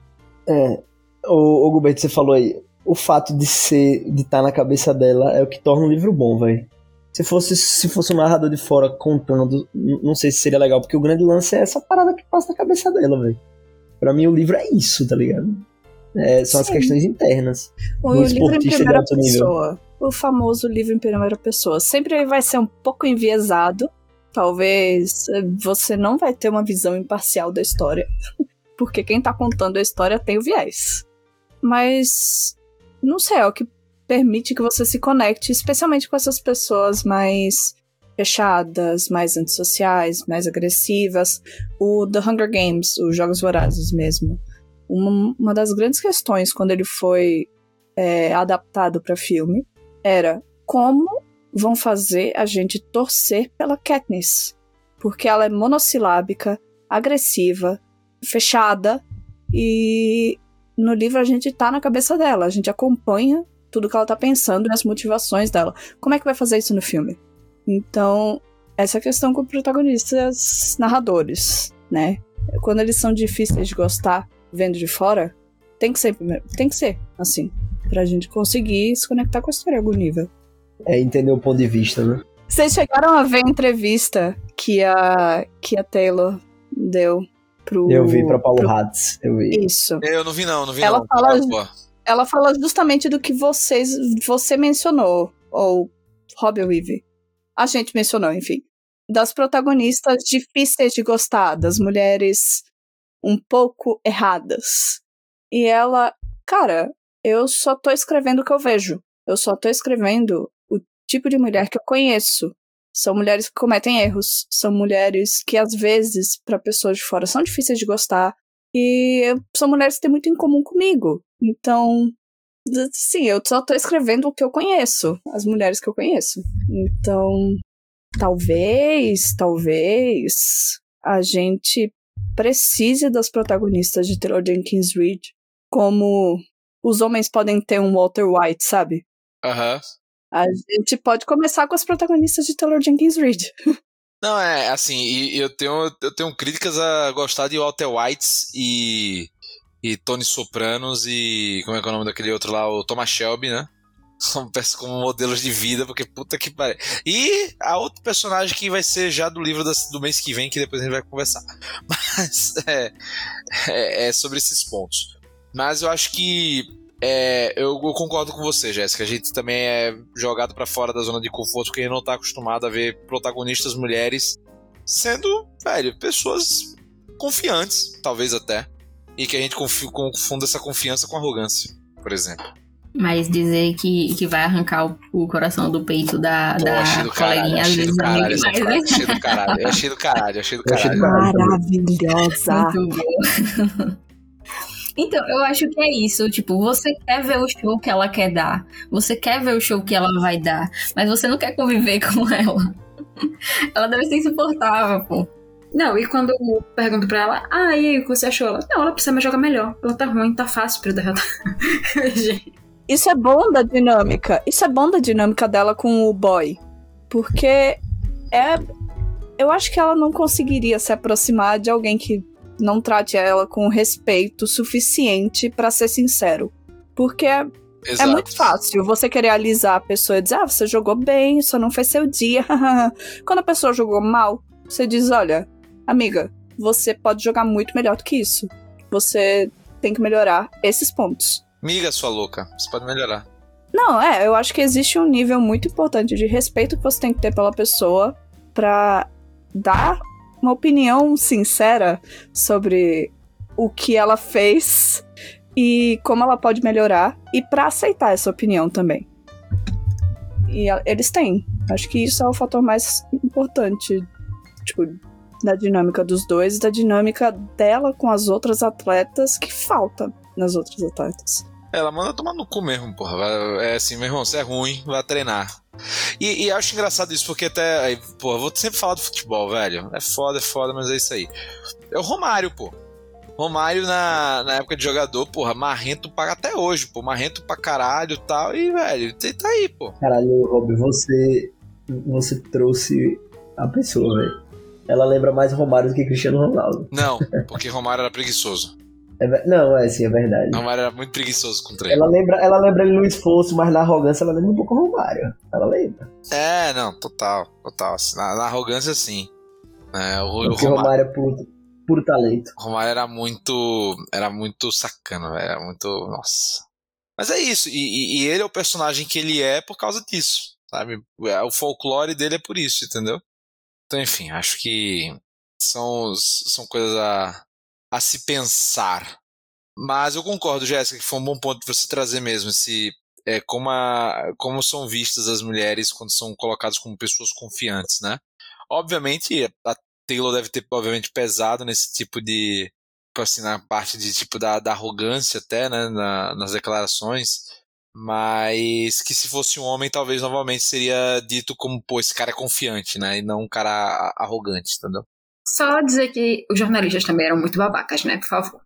É, o, o Gilberto, você falou aí, o fato de ser, de estar tá na cabeça dela é o que torna o livro bom, velho. Se fosse, se fosse um narrador de fora contando, não sei se seria legal, porque o grande lance é essa parada que passa na cabeça dela, velho. Pra mim, o livro é isso, tá ligado? É, são Sim. as questões internas. O livro em primeira pessoa. Nível. O famoso livro em primeira pessoa. Sempre vai ser um pouco enviesado. Talvez eh, você não vai ter uma visão imparcial da história. Porque quem tá contando a história tem o viés. Mas. Não sei, é o que permite que você se conecte, especialmente com essas pessoas mais fechadas, mais antissociais, mais agressivas. O The Hunger Games, os Jogos Vorazes mesmo. Uma, uma das grandes questões quando ele foi é, adaptado para filme era como vão fazer a gente torcer pela Katniss. Porque ela é monossilábica, agressiva, fechada e no livro a gente tá na cabeça dela, a gente acompanha tudo que ela tá pensando e as motivações dela. Como é que vai fazer isso no filme? Então, essa é questão com protagonistas narradores, né? Quando eles são difíceis de gostar vendo de fora, tem que ser, tem que ser assim, pra gente conseguir se conectar com a história em algum nível. É entender o ponto de vista, né? Vocês chegaram a ver a entrevista que a, que a Taylor deu pro. Eu vi pra Paulo pro... Hatz. Eu vi. Isso. Eu não vi, não, não vi ela não. Fala, ela fala justamente do que vocês você mencionou, ou Robbie Weave. A gente mencionou, enfim. Das protagonistas difíceis de gostar, das mulheres um pouco erradas. E ela, cara, eu só tô escrevendo o que eu vejo. Eu só tô escrevendo o tipo de mulher que eu conheço. São mulheres que cometem erros, são mulheres que às vezes para pessoas de fora são difíceis de gostar e são mulheres que têm muito em comum comigo. Então, sim, eu só tô escrevendo o que eu conheço, as mulheres que eu conheço. Então, talvez, talvez a gente precise das protagonistas de Taylor Jenkins Reid como os homens podem ter um Walter White, sabe? Aham. Uhum. A gente pode começar com as protagonistas de Taylor Jenkins Reid. Não, é, assim, eu tenho, eu tenho críticas a gostar de Walter Whites e e Tony Sopranos e. Como é que é o nome daquele outro lá? O Thomas Shelby, né? Peço como modelos de vida, porque puta que pariu. E a outro personagem que vai ser já do livro do mês que vem, que depois a gente vai conversar. Mas é, é, é sobre esses pontos. Mas eu acho que é, eu, eu, concordo com você, Jéssica. A gente também é jogado para fora da zona de conforto porque a gente não tá acostumado a ver protagonistas mulheres sendo, velho, pessoas confiantes, talvez até e que a gente confunda essa confiança com arrogância, por exemplo. Mas dizer que, que vai arrancar o, o coração do peito da, Pô, da achei do coleguinha achei do caralho, achei do caralho, achei do caralho, achei do caralho. Maravilhosa. Muito bom. Então, eu acho que é isso. Tipo, você quer ver o show que ela quer dar. Você quer ver o show que ela vai dar. Mas você não quer conviver com ela. Ela deve ser insuportável, pô. Não, e quando eu pergunto pra ela, ah, e aí, o que você achou? Ela, não, ela precisa me jogar melhor. Ela tá ruim, tá fácil pra eu derrotar. Isso é bom da dinâmica. Isso é bom da dinâmica dela com o boy. Porque é. Eu acho que ela não conseguiria se aproximar de alguém que não trate ela com respeito suficiente pra ser sincero. Porque é, é Exato. muito fácil você querer alisar a pessoa e dizer, ah, você jogou bem, só não foi seu dia. Quando a pessoa jogou mal, você diz, olha, amiga, você pode jogar muito melhor do que isso. Você tem que melhorar esses pontos. Miga, sua louca. Você pode melhorar. Não, é, eu acho que existe um nível muito importante de respeito que você tem que ter pela pessoa pra dar uma opinião sincera sobre o que ela fez e como ela pode melhorar e pra aceitar essa opinião também. E a- eles têm. Acho que isso é o fator mais importante, tipo, da dinâmica dos dois e da dinâmica dela com as outras atletas que falta nas outras atletas. Ela manda tomar no cu mesmo, porra. É assim, meu irmão, você é ruim, vai treinar. E, e acho engraçado isso, porque até. aí, Porra, vou sempre falar do futebol, velho. É foda, é foda, mas é isso aí. É o Romário, pô. Romário na, na época de jogador, porra, marrento pra até hoje, pô. Marrento pra caralho e tal. E, velho, você tá aí, pô. Caralho, Rob, você. Você trouxe a pessoa, velho. Ela lembra mais Romário do que Cristiano Ronaldo. Não, porque Romário era preguiçoso. É não, é sim, é verdade. Romário era muito preguiçoso com o treino. Ela lembra, ela lembra ele no esforço, mas na arrogância ela lembra um pouco Romário. Ela lembra. É, não, total, total. Na, na arrogância, sim. É, o, o Porque Romário, Romário é puro, puro talento. Romário era muito. Era muito sacana, velho. Era muito. Nossa. Mas é isso. E, e- e ele é o personagem que ele é por causa disso. Sabe? É, O folclore dele é por isso, entendeu? Então, enfim, acho que são, são coisas a, a se pensar. Mas eu concordo, Jéssica, que foi um bom ponto de você trazer mesmo esse. É, como, a, como são vistas as mulheres quando são colocadas como pessoas confiantes, né? Obviamente, a Taylor deve ter, obviamente, pesado nesse tipo de. tipo Assim, na parte de tipo da, da arrogância até, né? na- nas declarações. Mas que se fosse um homem, talvez novamente seria dito como, pô, esse cara é confiante, né? E não um cara arrogante, entendeu? Só dizer que os jornalistas também eram muito babacas, né? Por favor.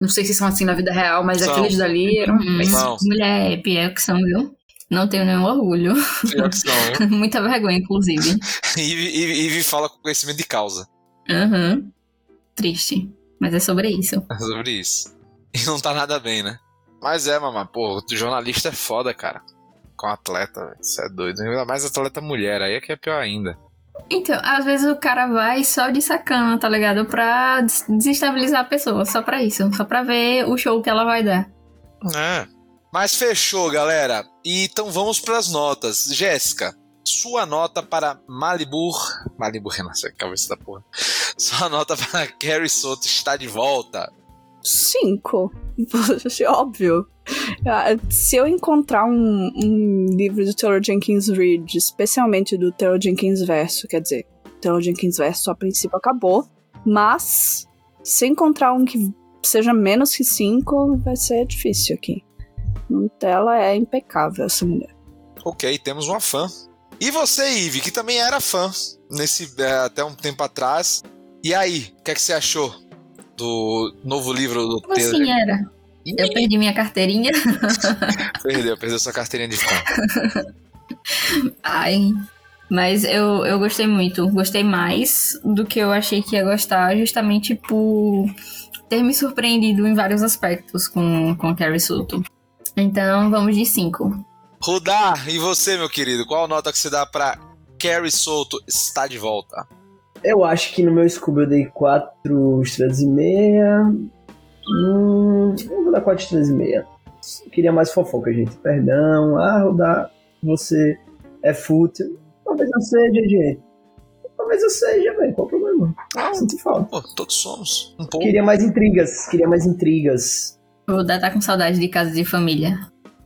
Não sei se são assim na vida real, mas São. aqueles dali eram. Hum, Não. mulher é pior que são, viu? Não tenho nenhum orgulho. Pior que são? Muita vergonha, inclusive. E e- Ivy fala com conhecimento de causa Aham. Triste. Mas é sobre isso. sobre isso. E não tá nada bem, né? Mas é, mamãe, pô, o jornalista é foda, cara. Com atleta, velho. Isso é doido. Ainda mais atleta mulher, aí é que é pior ainda. Então, às vezes o cara vai só de sacana, tá ligado? Pra des- desestabilizar a pessoa, só pra isso. Só pra ver o show que ela vai dar. É. Mas fechou, galera. E então vamos pras notas. Jéssica, sua nota para Malibu. Malibu, nossa, cabeça da porra. Sua nota para Carrie Soto está de volta. Cinco. Óbvio. Se eu encontrar um, um livro do Taylor Jenkins Reid, especialmente do Taylor Jenkins Verso, quer dizer, Taylor Jenkins Verso a princípio acabou, mas se eu encontrar um que seja menos que cinco, vai ser difícil aqui. Ela é impecável, essa mulher. Ok, temos uma fã. E você, Ive, que também era fã nesse é, até um tempo atrás. E aí, o que, é que você achou do novo livro do Como Taylor? assim era? Eu perdi minha carteirinha. Perdeu, perdeu sua carteirinha de fã. Ai. Mas eu, eu gostei muito. Gostei mais do que eu achei que ia gostar, justamente por ter me surpreendido em vários aspectos com, com a Carrie Soto. Então, vamos de 5. Rudar, e você, meu querido? Qual a nota que você dá pra Carrie Souto está de volta? Eu acho que no meu Scooby eu dei 4 estrelas e meia. Hum, eu vou dar 4 estrelas e meia. Queria mais fofoca, gente. Perdão. Ah, Rodar, você é fútil. Talvez eu seja, gente. Talvez eu seja, velho. Qual o problema? Sinto falta. Pô, todos somos. Um pouco. Queria mais intrigas. Queria mais intrigas. Vou dar tá com saudade de casa de família.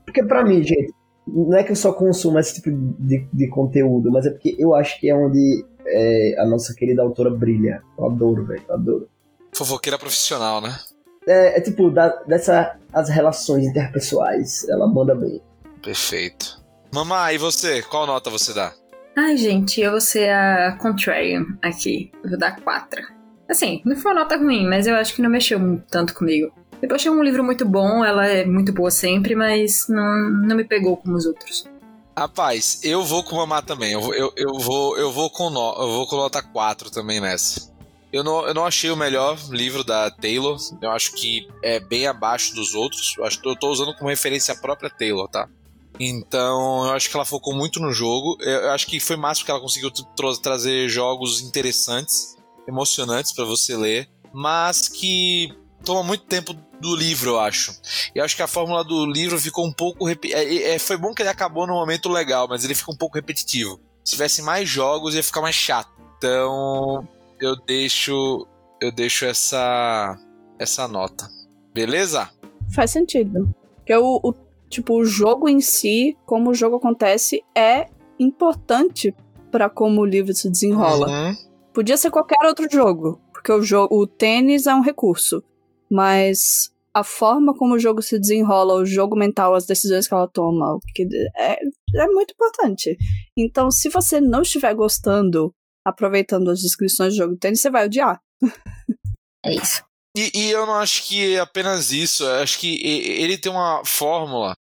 Porque pra mim, gente, não é que eu só consumo esse tipo de, de conteúdo, mas é porque eu acho que é onde é, a nossa querida autora brilha. Eu adoro, velho. Eu adoro. Fofoqueira profissional, né? É, é tipo, da, dessa, as relações interpessoais, ela manda bem. Perfeito. Mamãe, e você? Qual nota você dá? Ai, gente, eu vou ser a contrarian aqui. Eu vou dar 4. Assim, não foi uma nota ruim, mas eu acho que não mexeu tanto comigo. Eu achei um livro muito bom, ela é muito boa sempre, mas não, não me pegou como os outros. Rapaz, eu vou com mamá também. Eu, vou- eu, eu vou eu vou com no, eu vou com nota 4 também nessa. Eu não, eu não achei o melhor livro da Taylor. Eu acho que é bem abaixo dos outros. Eu, eu tô usando como referência a própria Taylor, tá? Então, eu acho que ela focou muito no jogo. Eu acho que foi massa porque ela conseguiu tra trazer jogos interessantes, emocionantes para você ler, mas que toma muito tempo do livro, eu acho. E acho que a fórmula do livro ficou um pouco. É, é, foi bom que ele acabou num momento legal, mas ele fica um pouco repetitivo. Se tivesse mais jogos, ia ficar mais chato. Então, eu deixo eu deixo essa essa nota. Beleza? Faz sentido. Porque o, o tipo o jogo em si, como o jogo acontece, é importante para como o livro se desenrola. Uhum. Podia ser qualquer outro jogo, porque o jogo, o tênis é um recurso, mas a forma como o jogo se desenrola, o jogo mental, as decisões que ela toma, que é, é muito importante. Então, se você não estiver gostando, aproveitando as descrições do jogo de tênis, você vai odiar. É isso. E, e, eu não acho que é apenas isso. Eu acho que ele tem uma fórmula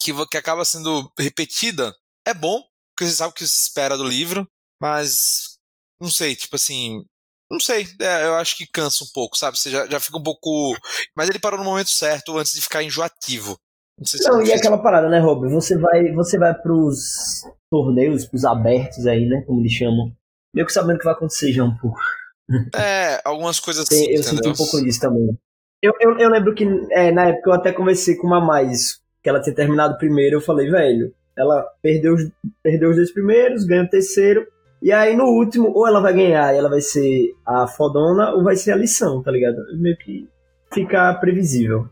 que, que acaba sendo repetida. É bom, porque você sabe o que se espera do livro, mas não sei, tipo assim, não sei, é, eu acho que cansa um pouco, sabe? Você já, já fica um pouco. Mas ele parou no momento certo antes de ficar enjoativo. Não, sei se não e aquela parada, né, Rob? Você vai, você vai pros torneios, pros abertos aí, né? Como eles chamam. Meio que sabendo o que vai acontecer já um pouco. É, algumas coisas assim. eu entendeu? senti um pouco disso também. Eu, eu, eu lembro que é, na época eu até conversei com uma mais, que ela tinha terminado primeiro, eu falei, velho, ela perdeu os, perdeu os dois primeiros, ganha o terceiro, e aí no último, ou ela vai ganhar e ela vai ser a fodona, ou vai ser a lição, tá ligado? Meio que fica previsível.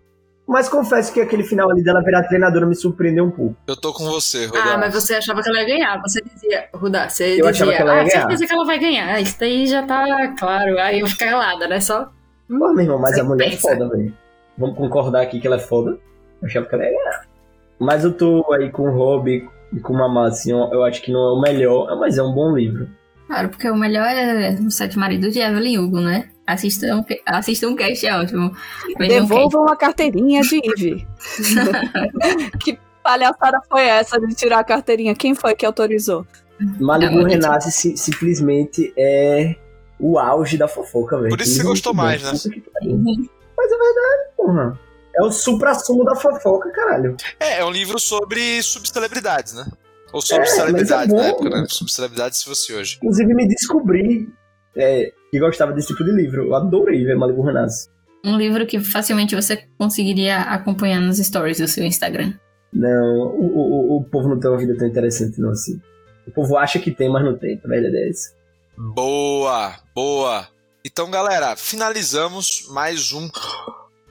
Mas confesso que aquele final ali dela virar treinadora me surpreendeu um pouco. Eu tô com você, Rudá. Ah, mas você achava que ela ia ganhar. Você dizia, Rudá, você eu dizia, que ela ia ah, ganhar. certeza que ela vai ganhar. Isso daí já tá claro. Aí eu ficar calada, né? Só. Pô, meu irmão, mas Você a mulher pensa. é foda, velho. Vamos concordar aqui que ela é foda. Eu achava que ela ia ganhar. Mas eu tô aí com o Rob e com o Mamá, assim, eu, eu acho que não é o melhor, mas é um bom livro. Claro, porque o melhor é o Sete Maridos de Evelyn Hugo, né? Assistam, assistam um cast, é ótimo. Vejam um. Devolvam a carteirinha de Eve. que palhaçada foi essa de tirar a carteirinha? Quem foi que autorizou? Malibu Não, Renasce si- simplesmente é o auge da fofoca, velho. Por isso você gostou bom. mais, né? Pariu. Mas é verdade, porra. É o supra-sumo da fofoca, caralho. É, é um livro sobre subcelebridades, né? Ou sobre É, celebridades mas é na época, né? Subcelebridades se fosse hoje. Inclusive, me descobri é, que gostava desse tipo de livro. Eu adorei ver Malibu Renasce. Um livro que facilmente você conseguiria acompanhar nos stories do seu Instagram. Não, o, o, o- povo não tem uma vida tão interessante, não, assim. O povo acha que tem, mas não tem. A verdade é essa. Boa, boa. Então, galera, finalizamos mais um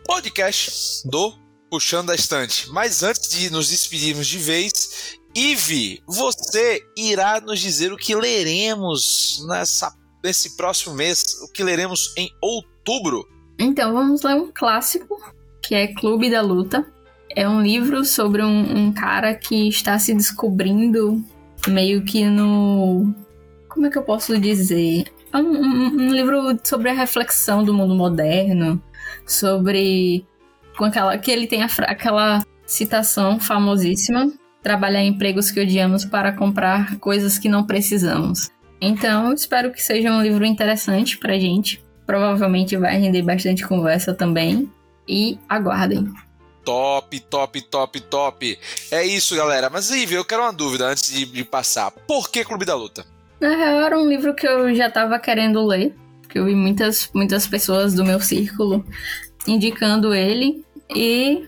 podcast do Puxando a Estante. Mas antes de nos despedirmos de vez, Ive, você irá nos dizer o que leremos nessa, nesse próximo mês, o que leremos em outubro. Então, vamos ler um clássico, que é Clube da Luta. É um livro sobre um, um cara que está se descobrindo meio que no. Como é que eu posso dizer? É um, um- um livro sobre a reflexão do mundo moderno, sobre. Com aquela, que ele tem a aquela citação famosíssima: trabalhar em empregos que odiamos para comprar coisas que não precisamos. Então, espero que seja um livro interessante pra gente. Provavelmente vai render bastante conversa também. E aguardem. Top, top, top, top. É isso, galera. Mas, Ive, eu quero uma dúvida antes de, de passar. Por que Clube da Luta? Na real, era um livro que eu já tava querendo ler. Que eu vi muitas, muitas pessoas do meu círculo indicando ele. E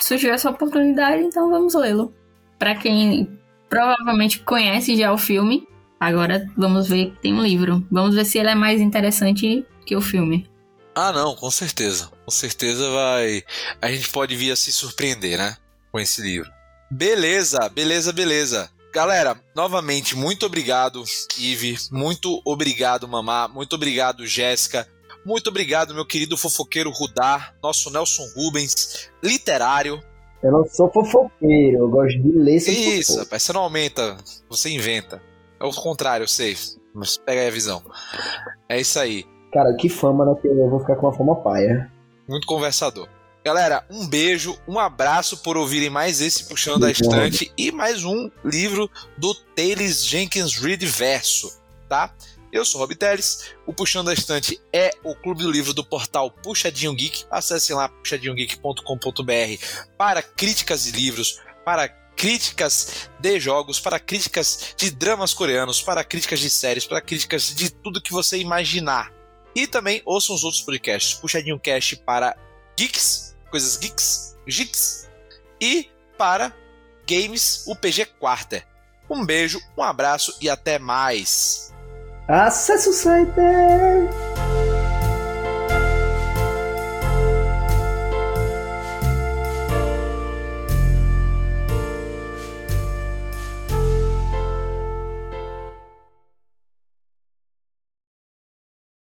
surgiu essa oportunidade, então vamos lê-lo. Pra quem provavelmente conhece já o filme, agora vamos ver que tem um livro. Vamos ver se ele é mais interessante que o filme. Ah, não, com certeza. Com certeza vai. A gente pode vir a se surpreender, né? Com esse livro. Beleza, beleza, beleza. Galera, novamente, muito obrigado, Ive. Muito obrigado, Mamá. Muito obrigado, Jéssica. Muito obrigado, meu querido fofoqueiro Rudar, nosso Nelson Rubens, literário. Eu não sou fofoqueiro, eu gosto de ler Isso, fofoca. rapaz, você não aumenta, você inventa. É o contrário, eu sei. Mas pega aí a visão. É isso aí. Cara, que fama, né? Que eu vou ficar com uma fama paia. Muito conversador. Galera, um beijo, um abraço por ouvirem mais esse Puxando bom. Estante e mais um livro do Taylor Jenkins Reid Verso, tá? Eu sou Rob Teles, o Puxando a Estante é o clube do livro do portal Puxadinho Geek. Acessem lá puxadinhogeek.com.br para críticas de livros, para críticas de jogos, para críticas de dramas coreanos, para críticas de séries, para críticas de tudo que você imaginar. E também ouçam os outros podcasts, Puxadinho Cast para geeks, coisas geeks, geeks, e para games, o PG Quarter. Um beijo, um abraço e até mais! Acesse o site!